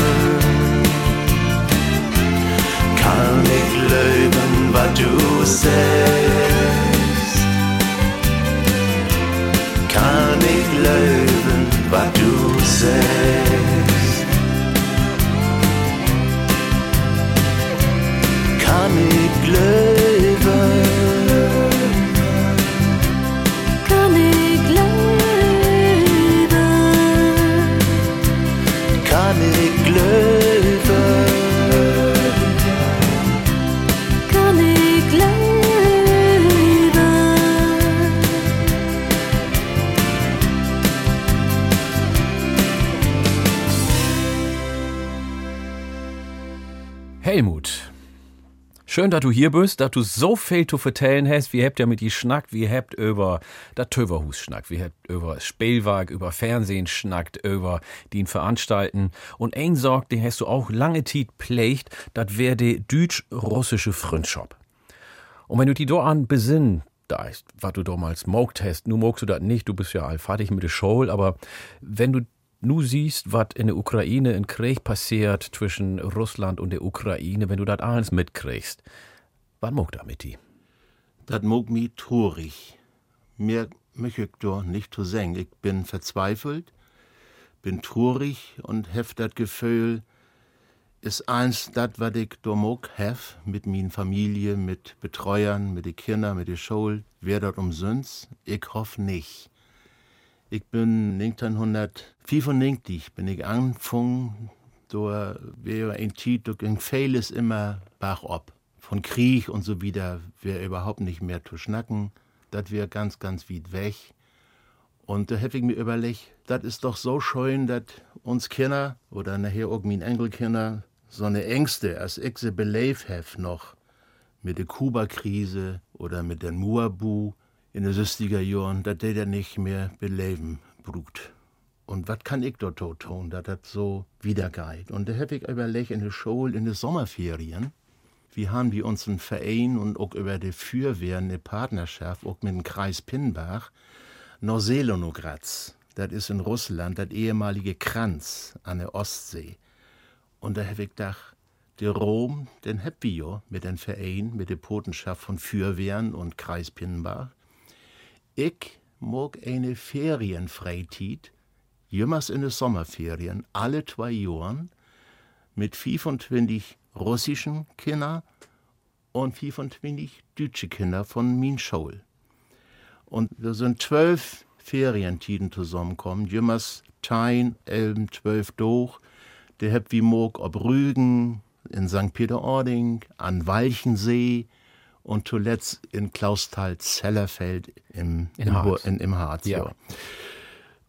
Kann ich leben, was du sagst? Kann ich leben, was du sagst? Schön, dass du hier bist, dass du so viel zu vertellen hast. Wir habt ja mit die schnackt, wir habt über das Töverhus schnackt, wir habt über Spielwerk, über Fernsehen schnackt, über die Veranstalten. Und ein Sorg, den hast du auch lange Zeit pflegt, das wäre die deutsch-russische Freundschaft. Und wenn du die da an besinnen, da ist, was du damals mogt hast, nu mogst du das nicht, du bist ja all fertig mit der Show, aber wenn du nu siehst, was in der Ukraine in Krieg passiert zwischen Russland und der Ukraine, wenn du das alles mitkriegst, was mag da mit die? Das mag mi trurig. Mir möchte ich doch nicht zu sagen. Ich bin verzweifelt, bin trurig und hef das Gefühl, ist eins das, was ich da mag hef, mit min Familie, mit Betreuern, mit den Kindern, mit der Schule, wer dort umsonst? Ich hoffe nicht. Ich bin 1995 bin ich angefangen, da wäre ein Titel, da ging vieles immer bergab. Von Krieg und so wieder wäre überhaupt nicht mehr zu schnacken. Das wäre ganz, ganz weit weg. Und da habe ich mir überlegt, das ist doch so schön, dass uns Kinder oder nachher auch mein Enkelkinder so eine Ängste, als ich sie belebt habe noch mit der Kuba-Krise oder mit der Muabu in den 60er Jahren, dass der da nicht mehr beleben brut. Und was kann ich dort tun, dass das so wiedergeht? Und da habe ich überlegt, in der Schule, in den Sommerferien, wie haben wir unseren Verein und auch über die Fürwehr eine Partnerschaft, auch mit dem Kreis Pinnbach, Neuselonogratz. Das ist in Russland, das ehemalige Kranz an der Ostsee. Und da habe ich gedacht, der Rom, den hab wir ja mit dem Verein, mit der Potenschaft von Fürwehren und Kreis Pinnbach. Ich mag eine Ferienfreitid, jümmers in den Sommerferien, alle zwei Jahren, mit 25 russischen Kindern und 25 deutsche Kinder von min Schule. Und da sind zwölf Ferientiden zusammenkommen, jümmers Tein, elben, zwölf durch, der habt wie Mog ob Rügen, in St. Peter-Ording, an Walchensee und zuletzt in Klausthal-Zellerfeld im, In im, Harz. in, im Harz. Ja. Ja.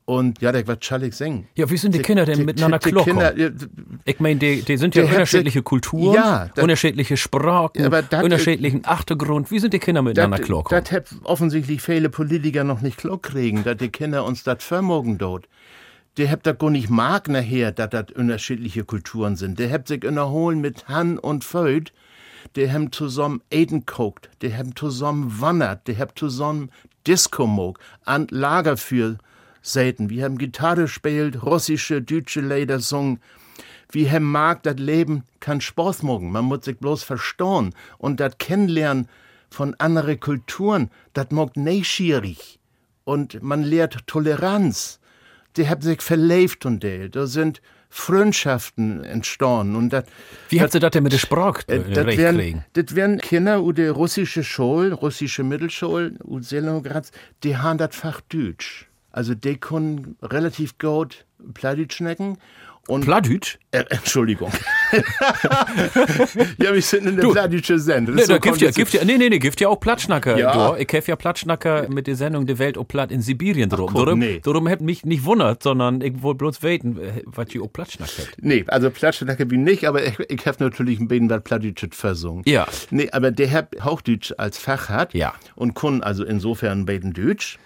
Und ja, der wird schallig singen. Ja, wie sind die Kinder denn Die- miteinander die- die? Kinder, ja, Ich meine, die, die sind ja Der unterschiedliche Kulturen, Ja, das- unterschiedliche Sprachen, Aber das- unterschiedlichen Achtergrund. Wie sind die Kinder miteinander klarkommen? Das hat offensichtlich viele Politiker noch nicht klar kriegen, dass die Kinder uns das vermogen dort. Die habt das gar nicht mag nachher, dass das unterschiedliche Kulturen sind. Die habt sich innerholen mit Han und Föld. Die haben zusammen Eden kocht, die haben zusammen wandert, die haben zusammen Disco mog, an Lagerfeuer säten. Wir haben Gitarre gespielt, russische, deutsche Lieder sungen. Wir haben mag, das Leben kann Spaß mogen. Man muss sich bloß verstehen und das Kennenlernen von anderen Kulturen, das mag neugierig. Und man lehrt Toleranz. Die haben sich verlebt und die. Da sind Freundschaften entstanden. Und das, Wie habt ihr das denn mit der Sprache das wären, das wären Kinder u der russische Schule, russische Mittelschule, u Selenograds, die haben das Fach Deutsch. Also die können relativ gut Plattdeutsch schnecken. Und Plattdeutsch? äh, Entschuldigung. [LAUGHS] ja, wir sind in der Du, plattdeutsche Sendung. Nee, da gibt ja, gibt ja, nee, nee, nee, gibt ja auch Platschnacker. Ja. Ich hab ja Platschnacker mit der Sendung Die Welt auch platt in Sibirien drum. guck, darum, nee. darum hat mich nicht wundert, sondern ich wollte bloß weten, äh, was die auch Platschnack hat. Nee, also Plattschnacke bin nicht, aber ich, ich habe natürlich ein bisschen was Plattdeutsches versungen. Ja. Nee, aber der hat Hochdeutsch als Fach hat Ja. und kann also insofern ein bisschen Deutsch.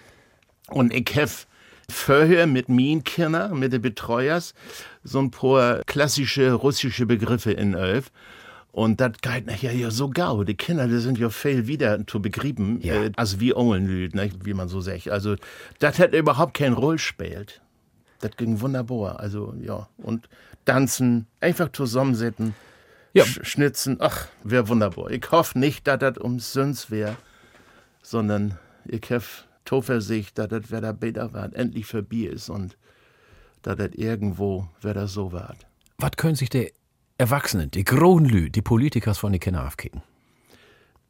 Und ich habe vorher mit meinen Kindern, mit den Betreuers, so ein paar klassische russische Begriffe in Elf. Und das geht nachher ja so gau. Die Kinder, die sind ja viel wieder zu begrieben, Ja. äh, als wie Ongelnlüd, ne, wie man so sagt. Also, das hat überhaupt keine Rolle gespielt. Das ging wunderbar. Also, ja. Und tanzen, einfach zusammensitzen, Ja. sch schnitzen. Ach, wäre wunderbar. Ich hoffe nicht, dass das umsonst wäre, sondern ich habe Zuversicht, dass das, wer da besser wird, endlich vorbei ist und dass das irgendwo, wer da so wird. Was können sich die Erwachsenen, die großen Lü, die Politikers von den Kindern aufkicken?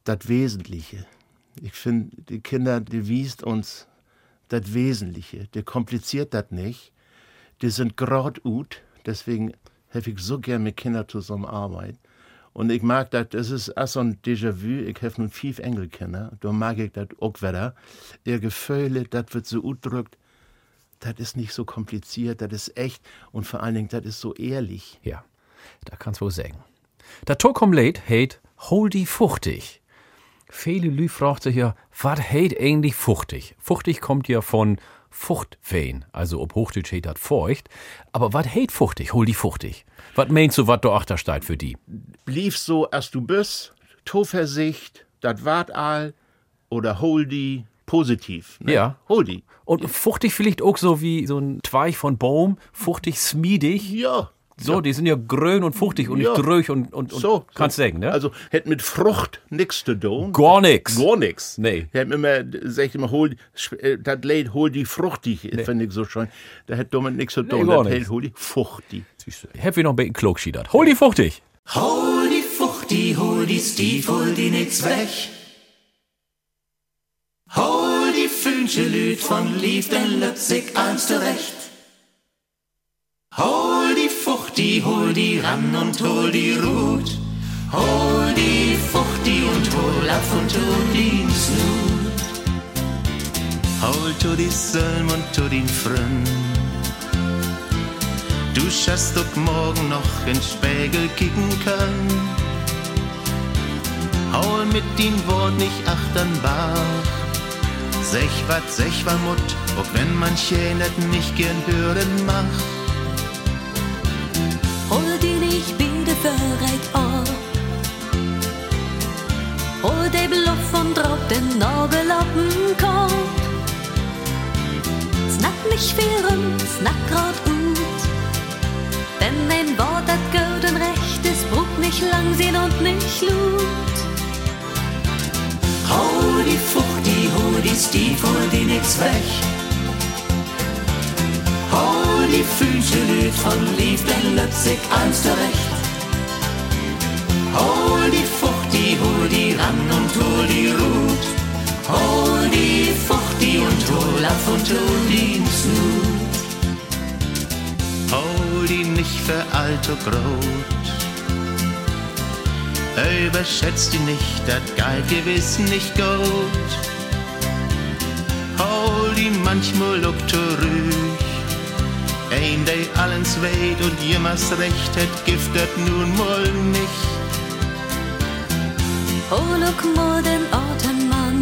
Das Wesentliche. Ich finde, die Kinder, die wiest uns das Wesentliche. Die kompliziert das nicht. Die sind grad gut. Deswegen habe ich so gern mit Kindern zusammenarbeiten. Und ich mag das, das ist auch so ein Déjà-vu. Ich habe nun fünf Enkelkinder. Da mag ich das auch wieder. Ihr Gefühle, das wird so ausgedrückt. Das ist nicht so kompliziert, das ist echt. Und vor allen Dingen, das ist so ehrlich. Ja, da kannst du wohl sagen. Der Tokom Late heit Holdi Fuchtig. Viele Lü sich ja, was heit eigentlich fuchtig? Fuchtig kommt ja von Fuchtwein, also ob Hochdeutsch dat feucht. Aber was heit fuchtig, Holdi Fuchtig? Was meinst du, was da achter steht für die? Lief so, als du bist, Toversicht, dat wart all oder Holdi positiv. Ne? Ja. Holdi. Und fuchtig vielleicht auch so wie so ein Zweig von Baum, fuchtig, smiedig. Ja. So, die sind ja grün und fruchtig und Ja. nicht dröch und, und, und So. kannst so. sagen, ne? Also, hätt mit Frucht nix zu tun. Gar nix. Gar nix. Nee. Ich hab immer, sag ich immer, hol, das Lied, hol die fruchtig, finde ich so schön. Da hätt damit nix zu tun. gar das. Lied, hol die fruchtig. Hab ich noch ein bisschen klug schiedert. Hol die fuchtig. Hol die Fuchti, hol die Stief, hol die nix weg. Hol die Fünsche Lüd von Lief, denn Lützig eins zurecht. Hol die Fuchti, hol die ran und hol die Rut. Hol die Fuchti und hol ab und hol den Snut. Hol to die Sölm und to den Frünn. Du schaffst doch morgen noch in Spiegel kicken können. Hol mit din Wort nicht achtern Bach. Sech wat, sech wa Mut, auch wenn manche net nicht gern hören macht. Nicht bitte verreit ab. Hol de Bluff und drauf den den Kopf. Snack nicht viel rum, snack grad gut. Denn ein Wort gut und recht ist, braucht nicht lang sehen und nicht lut. Hol die hol die Stief, hol die nix weg. Hol die Fünsche Lüd von Lief, denn Lützig eins zurecht. Die Fuchti, hol die ran und hol die Rut. Hol die Fuchti und hol ab und hol den Snut. Hol die nicht für alt und grot. Überschätzt die nicht, dat galt gewiss nicht gut. Hol die manchmal lukt ruhig. Ein, der allens weht und jemals recht hat, giftet nun mal nicht. Hol auch mal den alten Mann,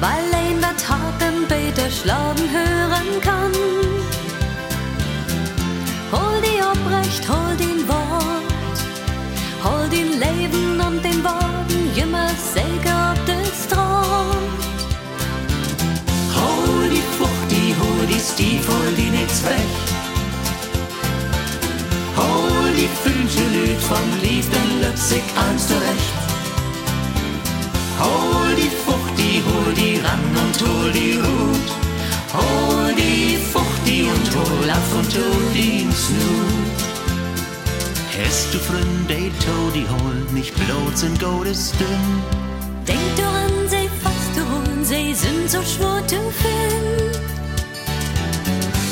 weil ein wat harten Beter schlagen hören kann. Hol die obrecht, hol den Wort, hol den Leben und den Worten, immer Säge auf des Strand. Hol die Fuchti, hol die Stief, hol die nix weg. Hol die Fünsche Lüd von Lief, denn Lützig eins zurecht. Hol die Fuchti, hol die ran und hol die Rut. Hol die Fuchti und hol ab und hol den Snut. Hast du Freunde, to die hol, nicht bloß in Gottes dünn. Denk daran, sie fast holen, sie sind so schwer zu finden.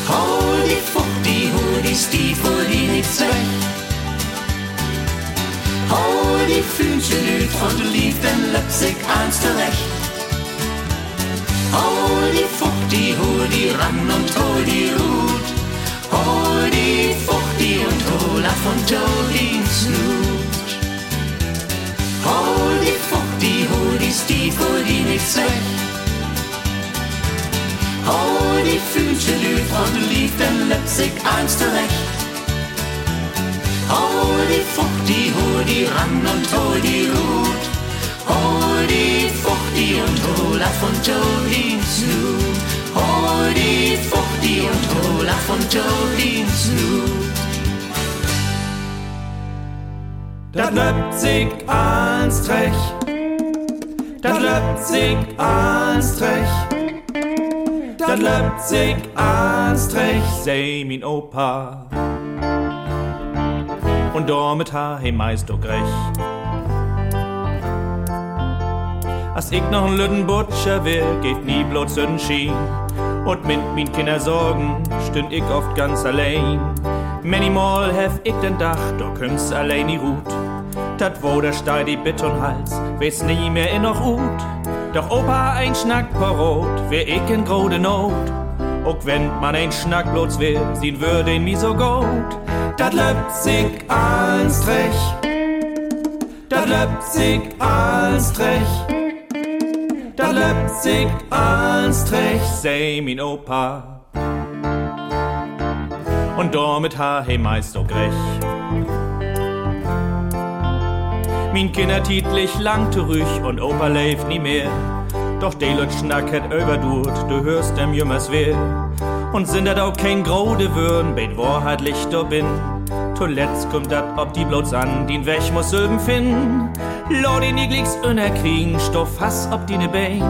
Hol die Fuchti, hol die Stief, hol die nix weg. Hol die Fünsche Lüd von Lief, denn Leipzig eins zurecht. Hol die Fuchti, hol die ran und hol die Rut. Hol die Fuchti und hol ab und hol den Snut. Hol die Fuchti, hol die Stief, hol die nix weg. Hol die Fünsche Lüd von Lief, denn Leipzig eins zurecht. Hol die Fuchti, hol die ran und hol die Rut. Hol die Fuchti und hol ab und hol den Snut. Hol die Fuchti und hol ab und hol den Snut. Dat Leipzig ans Trech, dat Leipzig ans Trech, dat Leipzig ans Trech, sei min Opa. Und damit ha he meist auch recht. Als ich noch ein Lütten Butcher will, geht nie bloß in Schien. Und mit min Kinder Sorgen stünd ich oft ganz allein. Manymal hef ich den Dach, doch kümms allein die Ruht. Dat wo der Stei die Betonhals, weiß nie mehr in noch Ut. Doch Opa ein Schnack parot, wär ich in grode Not. Auch wenn man ein Schnackblots will, sehen würde ihn wie so gut. Dat sich als Trech. Dat sich als Trech. Dat sich als Trech, sei min Opa. Und damit ha he meist auch recht. Min Kinder titlich lang ruhig und Opa lebt nie mehr. Doch de Leut schnacket überdurt, du hörst dem Jümmers weh. Und sind dat auch kein Grode würden, bet Wahrheit Lichter bin. Zuletzt kommt dat ob die bloß an, den Weg muss Silben finden. Lodi nigligs unerkriegen, Stoff Hass ob die ne Bein.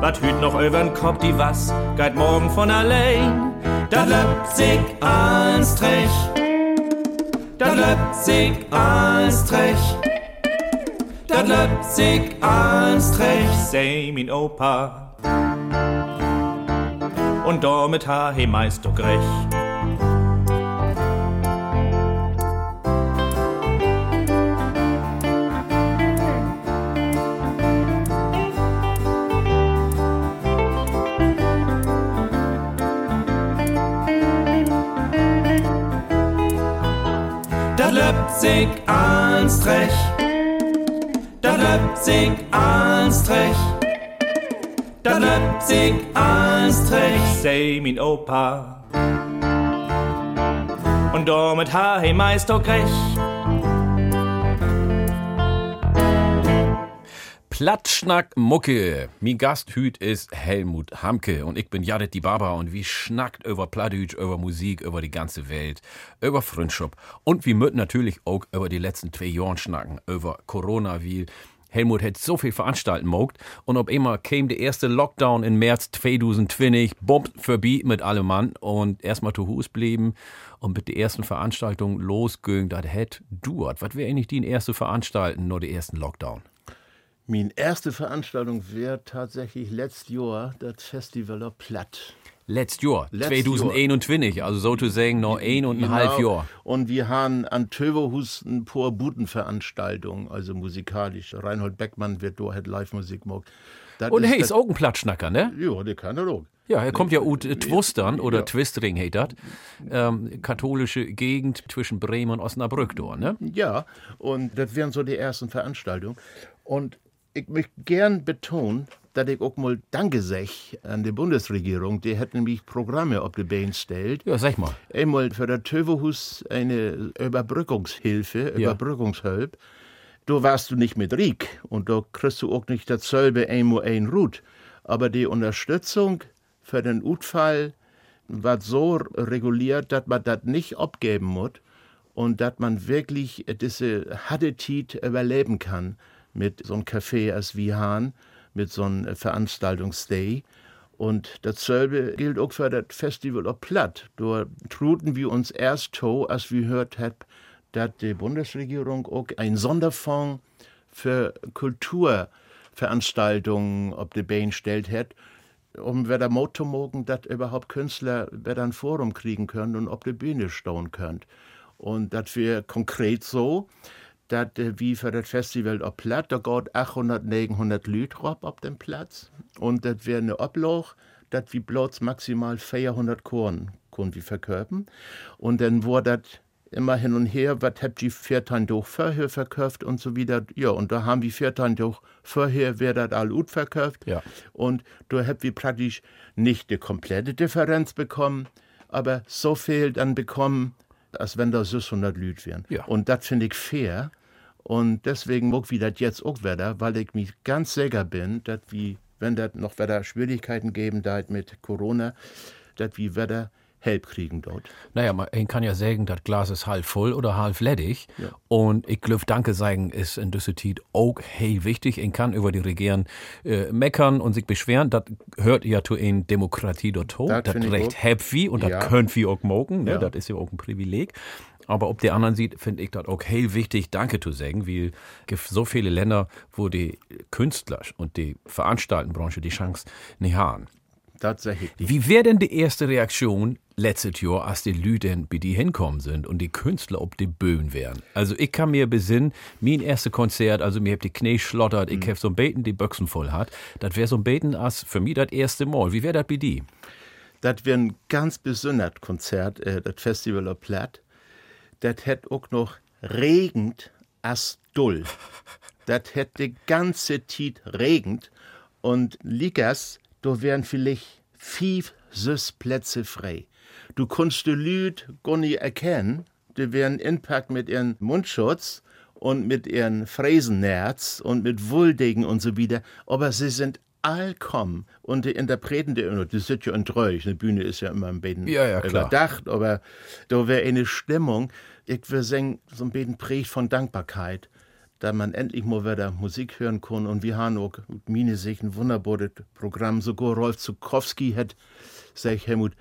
Wat hüt noch übern Kopf die was, geht morgen von allein. Dat löbt als Trech. Dat löbt als Trech. Dat als Trech, sei min Opa. Und damit ha he meist doch recht. Dat als Trech. Dat sich als Trech. Dat sich als Trech, sei min Opa. Und damit ha he meist doch recht. Plattschnack Mucke. Mi Gasthüt ist Helmut Hamke und ich bin Jared die Baba und wie schnackt über Plattdütsch, über Musik, über die ganze Welt, über Freundschaft und wie müssen natürlich auch über die letzten zwei Jahren schnacken, über Corona, wie Helmut hat so viel veranstalten mogt und ob immer käme der erste Lockdown im März 2020, bombt vorbei mit allem Mann und erstmal zu Hus blieben und mit der ersten Veranstaltung losging, das hätt duert. Was wäre eigentlich die erste Veranstaltung nur der ersten Lockdown? Meine erste Veranstaltung wäre tatsächlich letztes Jahr das Festival auf Platt. Letztes Jahr, Letzt 2021, also sozusagen noch ein und ein halb Jahr. Und wir haben an Töverhus ein paar Butenveranstaltungen, also musikalisch. Reinhold Beckmann wird da, hat Live-Musik. Das Und hey, ist auch ein Plattschnacker, ne? Ja, der kann er auch. Ja, er kommt ja ut Twustern oder Ja. Twistring heißt das. Ähm, katholische Gegend zwischen Bremen und Osnabrück dort, ne? Ja, und das wären so die ersten Veranstaltungen. Und ich möchte gern betonen, dass ich auch mal Danke sag an die Bundesregierung. Die hat nämlich Programme auf die Beine stellt. Ja, sag mal. Einmal für das Töverhus eine Überbrückungshilfe, Ja. Überbrückungshilfe. Da warst du nicht mit Riek und da kriegst du auch nicht dasselbe einmal ein Rut. Aber die Unterstützung für den Utfall wird so reguliert, dass man das nicht abgeben muss und dass man wirklich diese harte Tit überleben kann mit so einem Café als wie Hahn, mit so einem Veranstaltungsday. Und dasselbe gilt auch für das Festival auf Platt. Da truten wir uns erst to, als wir gehört haben, dass die Bundesregierung auch einen Sonderfonds für Kulturveranstaltungen auf die Beine stellt hat, um wer der Motto mogen, dass überhaupt Künstler wer ein Forum kriegen können und auf die Bühne stehen können. Und das wir konkret so, dass äh, wie für das Festival auf Platt, da geht 800, 900 Leute drauf auf dem Platz. Und das wäre eine Obloch, dass wir bloß maximal 400 Korn können wir verkaufen. Und dann wurde das immer hin und her, was habt ihr viertein durch vorher verkauft und so wieder. Ja, und da haben wir viertein durch vorher, wer das all gut verkauft. Ja. Und da habt wir praktisch nicht die komplette Differenz bekommen, aber so viel dann bekommen, als wenn da 600 Lüt wären. Ja. Und das finde ich fair. Und deswegen mag wir das jetzt auch wieder, weil ich mich ganz sicher bin, dass wir, wenn das noch wieder Schwierigkeiten geben da mit Corona, dass wir wieder Help kriegen dort. Naja, man kann ja sagen, das Glas ist halb voll oder halb ledig. Und ich glaube, Danke sagen ist in Zeit auch hey wichtig. Ich kann über die Regierung äh, meckern und sich beschweren. Das hört ja zu in Demokratie dort hoch. Das Das recht wie und das Ja. könnt wir auch mogen. Ne? Ja. Das ist ja auch ein Privileg. Aber ob der anderen sieht, finde ich das auch hey wichtig, Danke zu sagen, weil es gibt so viele Länder, wo die Künstler und die Veranstaltenbranche die Chance nicht haben. Tatsächlich. Wie wäre denn die erste Reaktion letztes Jahr, als die Lüden bei die hinkommen sind und die Künstler ob die Böen wären? Also ich kann mir besinnen, mein erstes Konzert, also mir hab die Knie schlottert, ich hab so ein Beten, die Büchsen voll hat. Das wäre so ein Beten als für mich das erste Mal. Wie wäre das bei die? Das wäre ein ganz besonderes Konzert, äh, das Festival of Platt. Das hätt auch noch regend as dull. Das hätt die ganze Zeit regend. Und Ligas, da wären vielleicht fünf süß Plätze frei. Du kannst die Lüd gar nicht erkennen. Die wären inpackt mit ihren Mundschutz und mit ihren Fräsennerz und mit Wulldegen und so wieder. Aber sie sind allkommen. Und die Interpreten, die, die sind ja entreuig. Eine Bühne ist ja immer ein bisschen Ja, ja, klar. überdacht, aber da wäre eine Stimmung. Ich würde sagen, so ein bisschen prägt von Dankbarkeit, da man endlich mal wieder Musik hören kann. Und wir haben auch mit meine sich ein wunderbares Programm. Sogar Rolf Zukowski hat, sag ich, Helmut,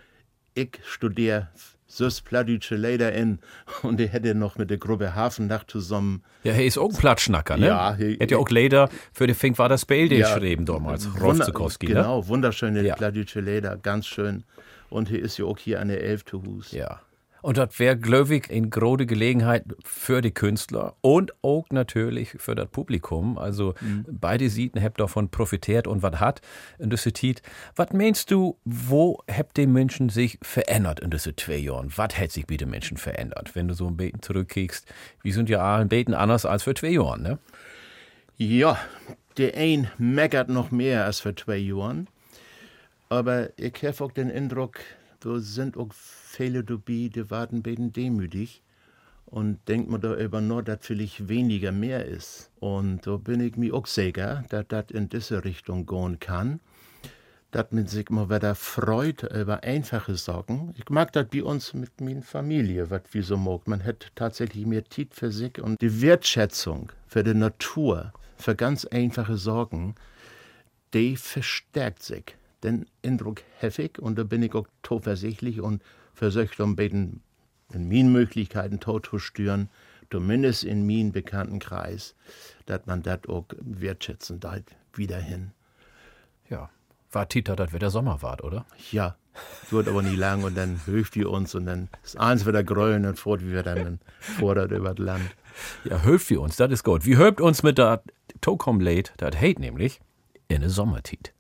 ich studiere süß plattdeutsche Lieder in und der hätte noch mit der Gruppe Hafennacht zusammen Ja, er ist auch ein Platschnacker, ne? Ja, er hat ja auch Leder für die Fink war das Spiel Ja. geschrieben damals. Rolf Zukowski, ne? Genau, wunderschöne Ja. plattdeutsche Lieder, ganz schön. Und hier ist ja auch hier eine Elfte Hus. Ja. Und das wäre, glaube ich, eine große Gelegenheit für die Künstler und auch natürlich für das Publikum. Also beide Seiten habt davon profitiert und was hat in dieser Zeit. Was meinst du, wo habt die Menschen sich verändert in diesen zwei Jahren? Was hat sich bei den Menschen verändert? Wenn du so ein bisschen zurückkickst, wir sind ja ein bisschen anders als vor zwei Jahren, ne? Ja, der ein meckert noch mehr als vor zwei Jahren. Aber ich habe auch den Eindruck, da sind auch dabei, die ein bisschen demütig und denkt mir darüber nur, dass vielleicht weniger mehr ist. Und da bin ich mir auch sicher, dass das in diese Richtung gehen kann. Dass man sich mal wieder freut über einfache Sachen. Ich mag das bei uns mit meiner Familie, was wir so mag. Man hat tatsächlich mehr Zeit für sich und die Wertschätzung für die Natur, für ganz einfache Sorgen, die verstärkt sich. Den Eindruck heftig und da bin ich auch zuversichtlich und versuche um beten in meinen Möglichkeiten tot zu stören, zumindest in meinem bekannten Kreis, dass man das auch wertschätzen da wieder hin. Ja. War Tita, das wird der Sommer wart, oder? Ja, wird aber nie lang und dann hilft die uns und dann ist eins wieder grölen und fort wie wir dann fordert über das Land. Ja, hilft wir uns, das ist gut. Wie hilft uns mit der Tokom Late, das hate nämlich in der Sommertit.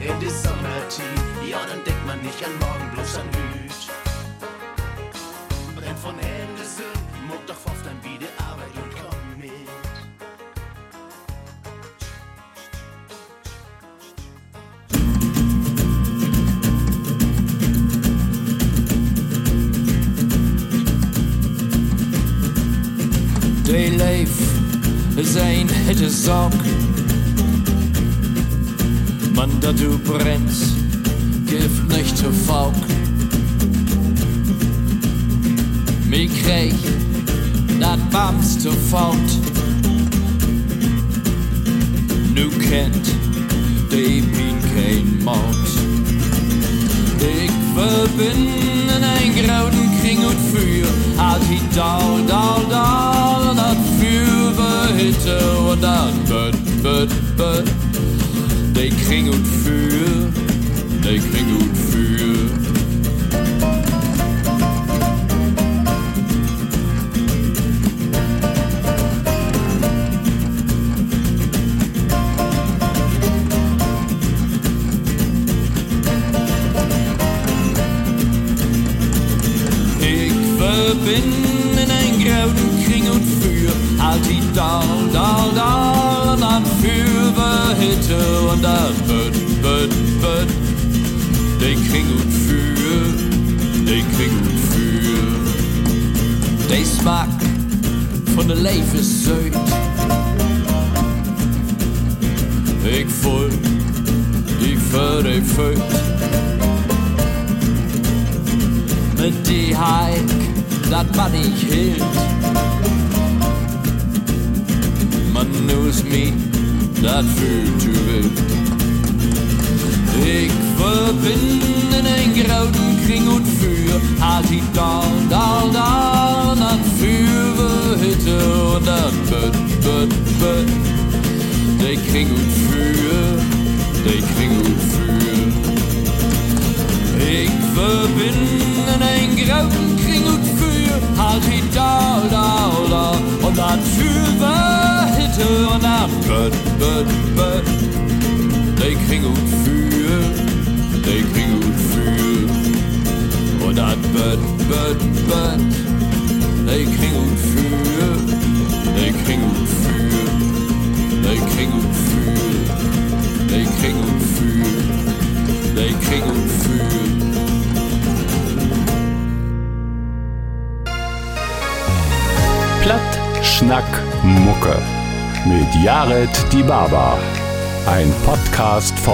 in die Summer Tea. Ja, dann denkt man nicht an morgen, bloß an Hüt. Brennt von Ende Sinn, muck doch auf dein Bier. Day life is ain't hit a song. Dat du brennst, geeft nicht te faul. Mij krijg dat bams zu fout. Nu kent de min geen mout. Ik verbinden een grauwen kring het vuur. Als hij dal, dal, dal, dat vuur verhitte, dat bud, bud. der Kringel führt, der Kringel führt.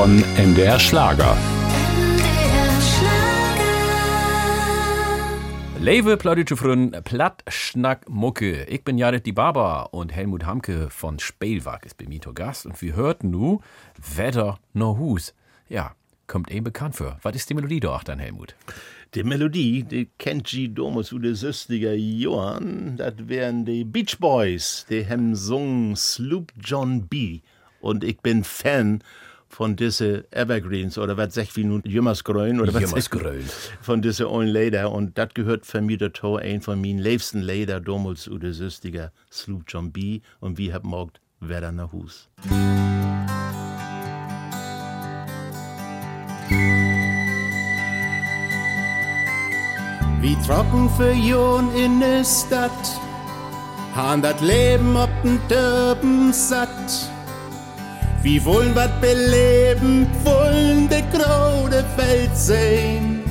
Von MDR Schlager. Lewe plaudische Platt, Schnack, Mucke. Ich bin Jared die Baba und Helmut Hamke von Spielwag ist bei mir zu Gast. Und wir hörten nu Wetter no Hus. Ja, kommt eben bekannt für. Was ist die Melodie dort dann, Helmut? Die Melodie, die kennt sie damals u de 60er Jahren. Das wären die Beach Boys. Die haben sungen Sloop John B. Und ich bin Fan von diese Evergreens oder was sag wie nun Jümmersgrün oder was Jümmersgrün. von diese ollen Leder und das gehört für mich dazu ein von meinen liebsten Leder damals u de 60er Sloop John B. und wir haben morgt Werder nach Hus. Wie trocken für Jon in ne Stadt, han dat Leben ob den Dörben satt. Wie wollen wat beleben, wollen de grode Welt sehen.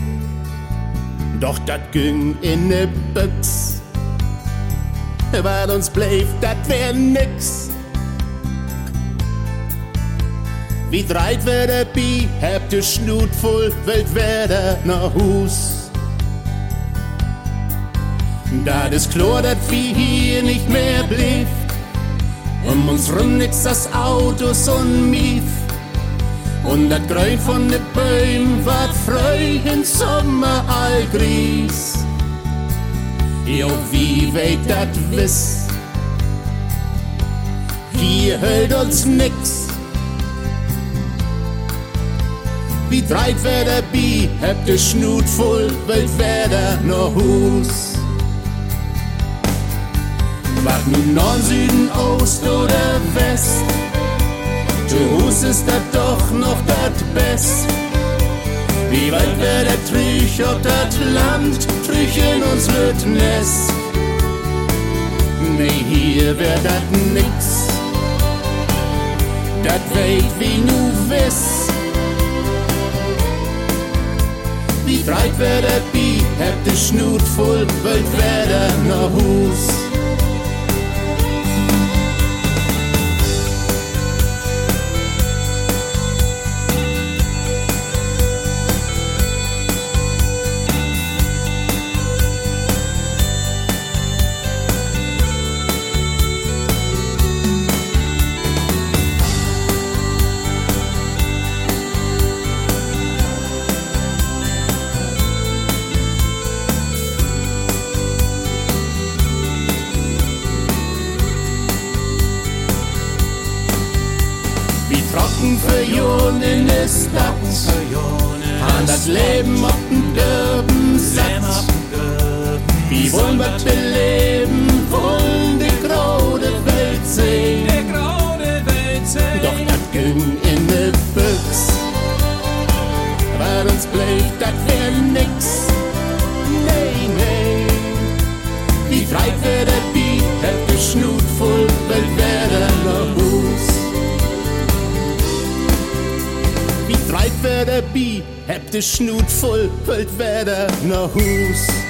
Doch dat ging in ne Büchs, weil uns bleib, dat wär nix. Wie dreit wer der Bi, habt ihr Schnut voll, Welt werder nach Hus. Da das Chlor, dat wie hier nicht mehr blieb, um uns rum nix das Autos und Mief. Und dat Grün von de Bäum wat freu in Sommer all gries. Jo, wie weit dat wiss? Hier hält uns nix. Wie dreit wer der Bi, habt de Schnut voll, wild wer der noch Hus. Nun Norden, Süden, Ost oder West? Du Hus ist dat doch noch dat Best. Wie weit wär der Trüch, ob dat Land, Trüch in uns wird Nest. Nee, hier wär dat nix. Dat weit wie nu wiss. Wie breit wär der Bi, habt de Schnut voll, wollt wär der noch Hus. Wollen wir beleben, wollen die graude Welt sehen. Doch das ging in der Büchs. Weil uns bleibt, das wär nix. Nee, nee. Wie frei wär der Bi, hätte Schnut voll, weil wär der noch Hus. Wie breit wär der Bi, habt de Schnut voll, wollt wär der no Hus.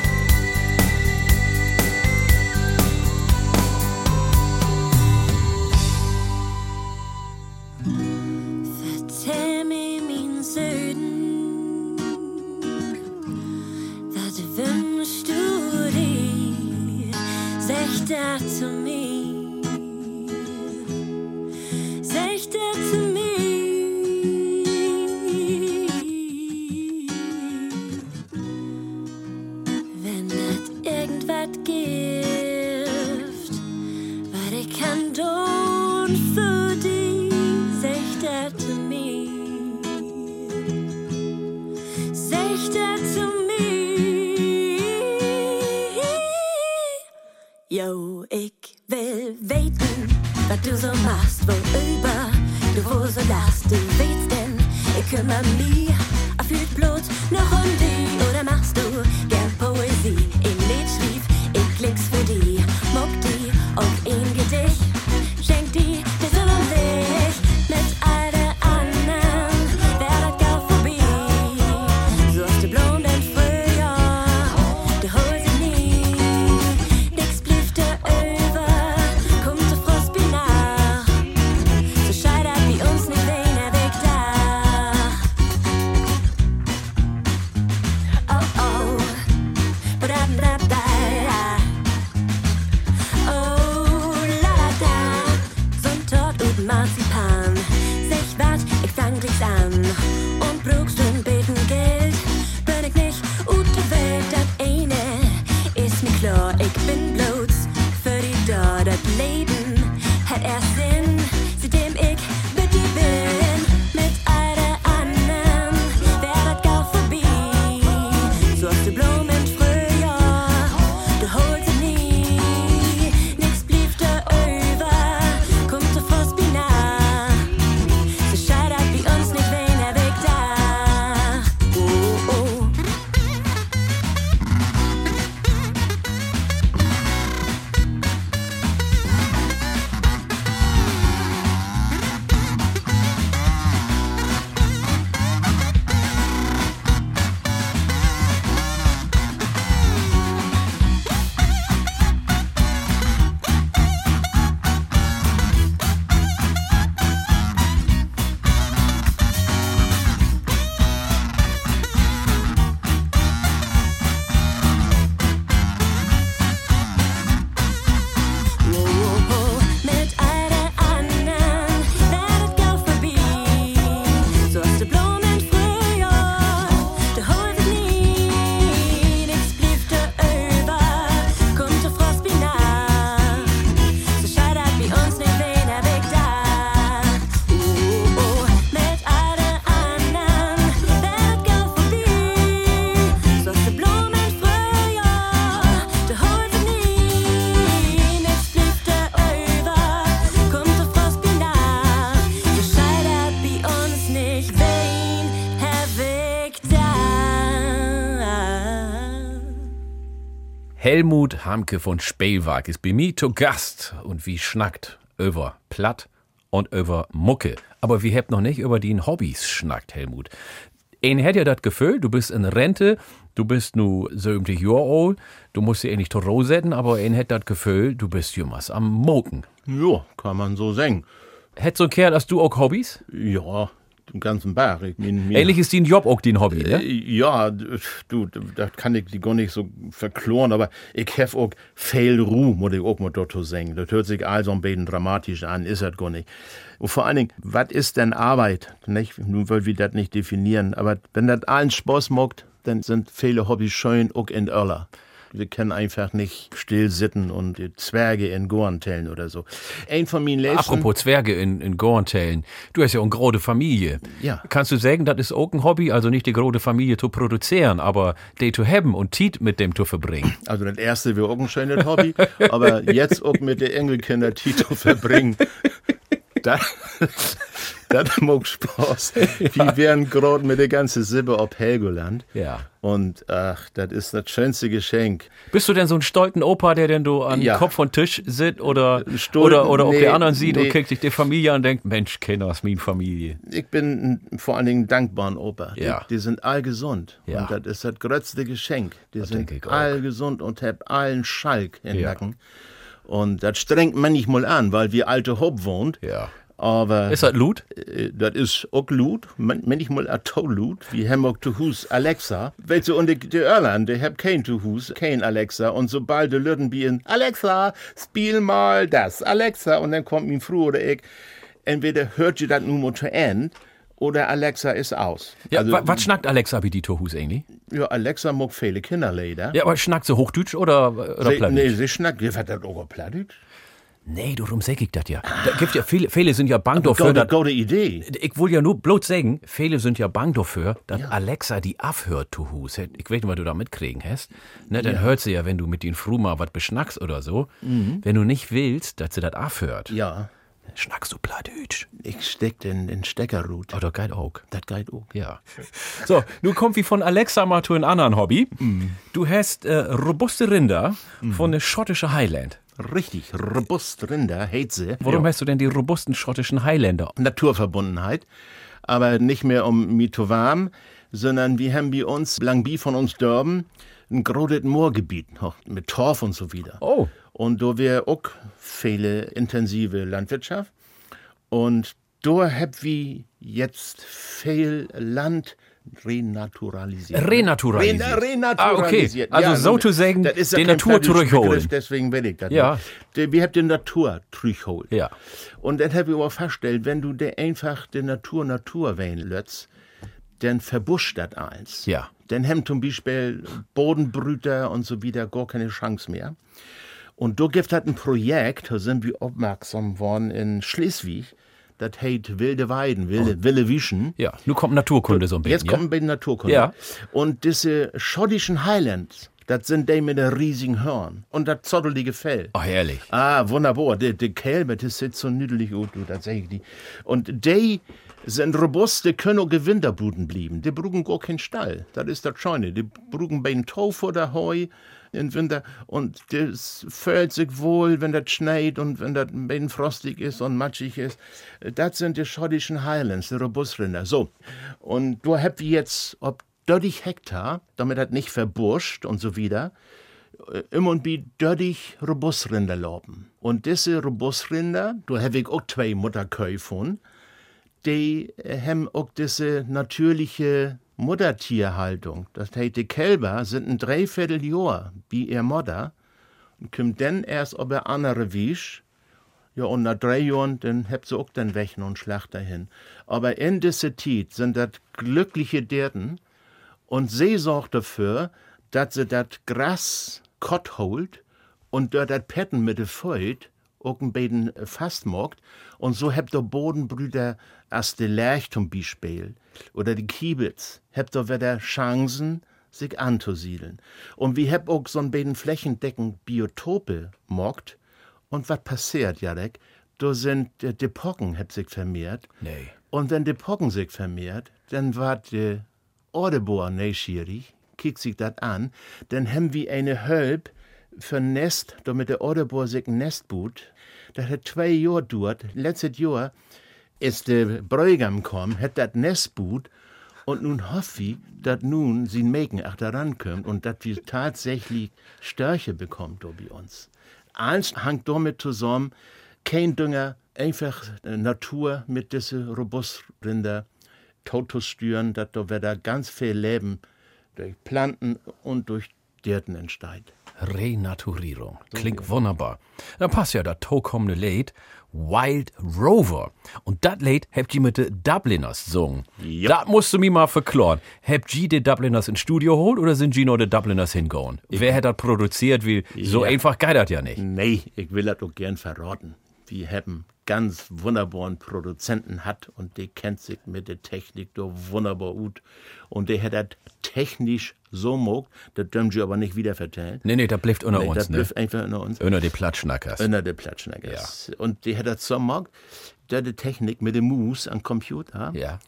Helmut Hamke von Spielwag ist bei mir zu Gast und wie schnackt über Platt und über Mucke. Aber wir habt noch nicht über die Hobbys schnackt, Helmut. Ein hätte ja das Gefühl, du bist in Rente, du bist nu 70 Jahre alt, du musst dich eh nicht setzen, aber ein hätte das Gefühl, du bist jemals am Moken. Ja, kann man so sagen. Hätt so ein Kerl, hast du auch Hobbys? Ja, den ganzen Berg. Mein, mir- Ähnlich ist dein Job auch dein Hobby, Äh, ne? Ja, du, das kann ich die gar nicht so verkloren, aber ich hab auch viel Ruhe, muss ich auch mal dazu sagen. Das hört sich also ein bisschen dramatisch an, ist das gar nicht. Und vor allen Dingen, was ist denn Arbeit? Nicht? Nun wollen wir das nicht definieren, aber wenn das allen Spaß macht, dann sind viele Hobbys schön auch in Irler. Wir können einfach nicht still sitzen und Zwerge in Gorn tellen oder so. Ein von meinen letzten... Apropos Zwerge in, in Gorntellen, du hast ja auch eine große Familie. Ja. Kannst du sagen, das ist auch ein Hobby, also nicht die große Familie zu produzieren, aber die zu haben und Tiet mit dem zu verbringen? Also das erste wäre auch ein schönes Hobby, aber jetzt auch mit den Enkelkinder Tito verbringen. Das, [LAUGHS] das macht Spaß. Wir wären gerade mit der ganzen Sippe auf Helgoland. Ja. Und ach, das ist das schönste Geschenk. Bist du denn so ein stolzen Opa, der denn du an Ja. Kopf von Tisch sitzt oder, Stolten? oder, oder ob Nee, der anderen sieht und nee. kriegt sich die Familie an und denkt, Mensch, Kinder, ist meine Familie. Ich bin vor allen Dingen dankbar an Opa. Ja. Die, die sind all gesund. Ja. Und das ist das größte Geschenk. Die sind ich auch. all gesund und hab allen Schalk im Ja. Nacken. Und das strengt manchmal an, weil wir alte Hop wohnt. Ja. Aber Ist das Loot? Äh, Das ist auch Lut, man- manchmal a Lut. Wir haben auch zu Hus Alexa. Weißt du, und die, die Irland, die haben kein zu Hus, kein Alexa. Und sobald die Leute bieten, Alexa, spiel mal das, Alexa. Und dann kommt mein Frau oder ich, entweder hört sie das nun mal zu Ende, oder Alexa ist aus. Ja, also, wa- was schnackt Alexa bei die Tohus eigentlich? ja, Alexa mag viele Kinderlieder. Ja, aber schnackt sie Hochdeutsch oder, oder sie, Plattdeutsch? nee, sie schnackt, wie wird das auch Plattdeutsch? Nee, darum sag ich das ja. Da gibt ja viele, viele sind ja bang dafür, dass gute Idee. Ich will ja nur bloß sagen, viele sind ja bang dafür, dass Alexa die abhört zu Hus. Ich weiß nicht, was du da mitkriegen hast. Ne, dann hört sie ja, wenn du mit den Fru mal was beschnackst oder so. Wenn du nicht willst, dass sie das abhört, Ja, schnackst du Plattdeutsch. ich steck den, den Steckerrut. Oder geil auch. Das geht auch. Ja. So, nun kommt wie von Alexa mal zu einem anderen Hobby. Du hast äh, robuste Rinder von der schottischen Highland. Richtig, robust Rinder, hate sie. Warum hast du denn die robusten schottischen Highlander? Naturverbundenheit, aber nicht mehr um mich zu warm, sondern wir haben bei uns, Langby von uns Dörben, ein großes Moorgebiet noch mit Torf und so wieder. Oh. Und da wäre auch viele intensive Landwirtschaft. Und da hab wir jetzt viel Land renaturalisiert. Renaturalisiert. Rena- renaturalisiert. Ah, okay. Also so zu sagen, das ist ja die Natur zurückholen. Deswegen will ich das. Ja. nicht. Die- Wir haben die Natur zurückholen. Ja. Und dann habe ich aber festgestellt, wenn du der einfach die Natur Natur wählen lässt, dann verbuscht das eins. Ja. Dann haben zum Beispiel Bodenbrüter und so wieder gar keine Chance mehr. Und da gibt es ein Projekt, da sind wir aufmerksam worden in Schleswig, das heißt Wilde Weiden, Wilde, Wilde Wischen. Ja, nun kommt Naturkunde so ein bisschen. Jetzt kommen wir in Naturkunde. Ja. Und diese schottischen Highlands, das sind die mit der riesigen Hörn und das zottelige Fell. Ja? Oh, herrlich. Ah, wunderbar. Die, die Kälber, das sieht so niedlich aus, du, das sag ich dir. Und die sind robust, die können auch Gewinterbuden blieben. Die brauchen gar keinen Stall. Das ist das Scheune. Die brauchen bei den Tofu oder Heu im Winter. Und das fühlt sich wohl, wenn das schneit und wenn das ein bisschen frostig ist und matschig ist. Das sind die schottischen Highlands, die Robustrinder. So. Und du habt jetzt, ob 30 Hektar, damit das nicht verburscht und so wieder, immer und bi dördig Robustrinder loben. Und diese Robustrinder, da habe ich auch zwei Mutterkühe von, die äh, haben auch diese natürliche Muttertierhaltung. Das heißt, die Kälber sind ein Dreivierteljahr wie ihr Mutter und kommt dann erst ob er andere Wisch. Ja, und nach drei Jahren, dann habt sie auch den Wächen und Schlacht dahin. Aber in dieser Zeit sind das glückliche Dirten und sie sorgt dafür, dass sie das Gras kott holt und dort das Petten mit der Feut auch ein bisschen fast mogt. Und so habt ihr Bodenbrüder als die Lerch zum Beispiel oder die Kiebitz, habt ihr wieder Chancen, sich anzusiedeln. Und wir habt auch so ein bisschen flächendeckend Biotope mogt. Und was passiert, Jarek? Da sind äh, die Pocken, habt sich vermehrt. Nee. Und wenn die Pocken sich vermehrt, dann wart die Ordebohr neugierig, kiekt sich das an, dann haben wir eine Hölp vernest, da mit der Oderborsig Nestboot. Das hat zwei Jahre gedauert. Letztes Jahr ist der Bräugam gekommen, hat das Nestboot und nun hoffe ich, dass nun sie Mägen achteran kommt und dass wir tatsächlich Störche bekommen da bei uns. Eins hängt damit zusammen, kein Dünger, einfach Natur mit diese Robustrinder Totostüren, dass da wieder ganz viel Leben durch Planten und durch Dirten entsteht. Renaturierung. Klingt wunderbar. Dann passt ja das tokommende Lied Wild Rover. Und das Lied habt ihr mit den Dubliners gesungen. Ja. Das musst du mir mal verklären. Habt ihr die Dubliners ins Studio geholt oder sind die noch die Dubliners hingegangen? Wer hat das produziert? Wie, so Ja. einfach geht das ja nicht. Nee, ich will das auch gern verraten. Wir haben ganz wunderbaren Produzenten hat und der kennt sich mit der Technik da wunderbar gut. Und der hat das technisch so mogt, das dürfen sie aber nicht wieder vertellen. Nee, nee, das bleibt unter Nee, uns, das ne? bleibt einfach unter uns. Unter die Platschnackers. Unter der Platschnackers. Und der hat das so mogt, der die Technik mit dem Mus am Computer, Ja.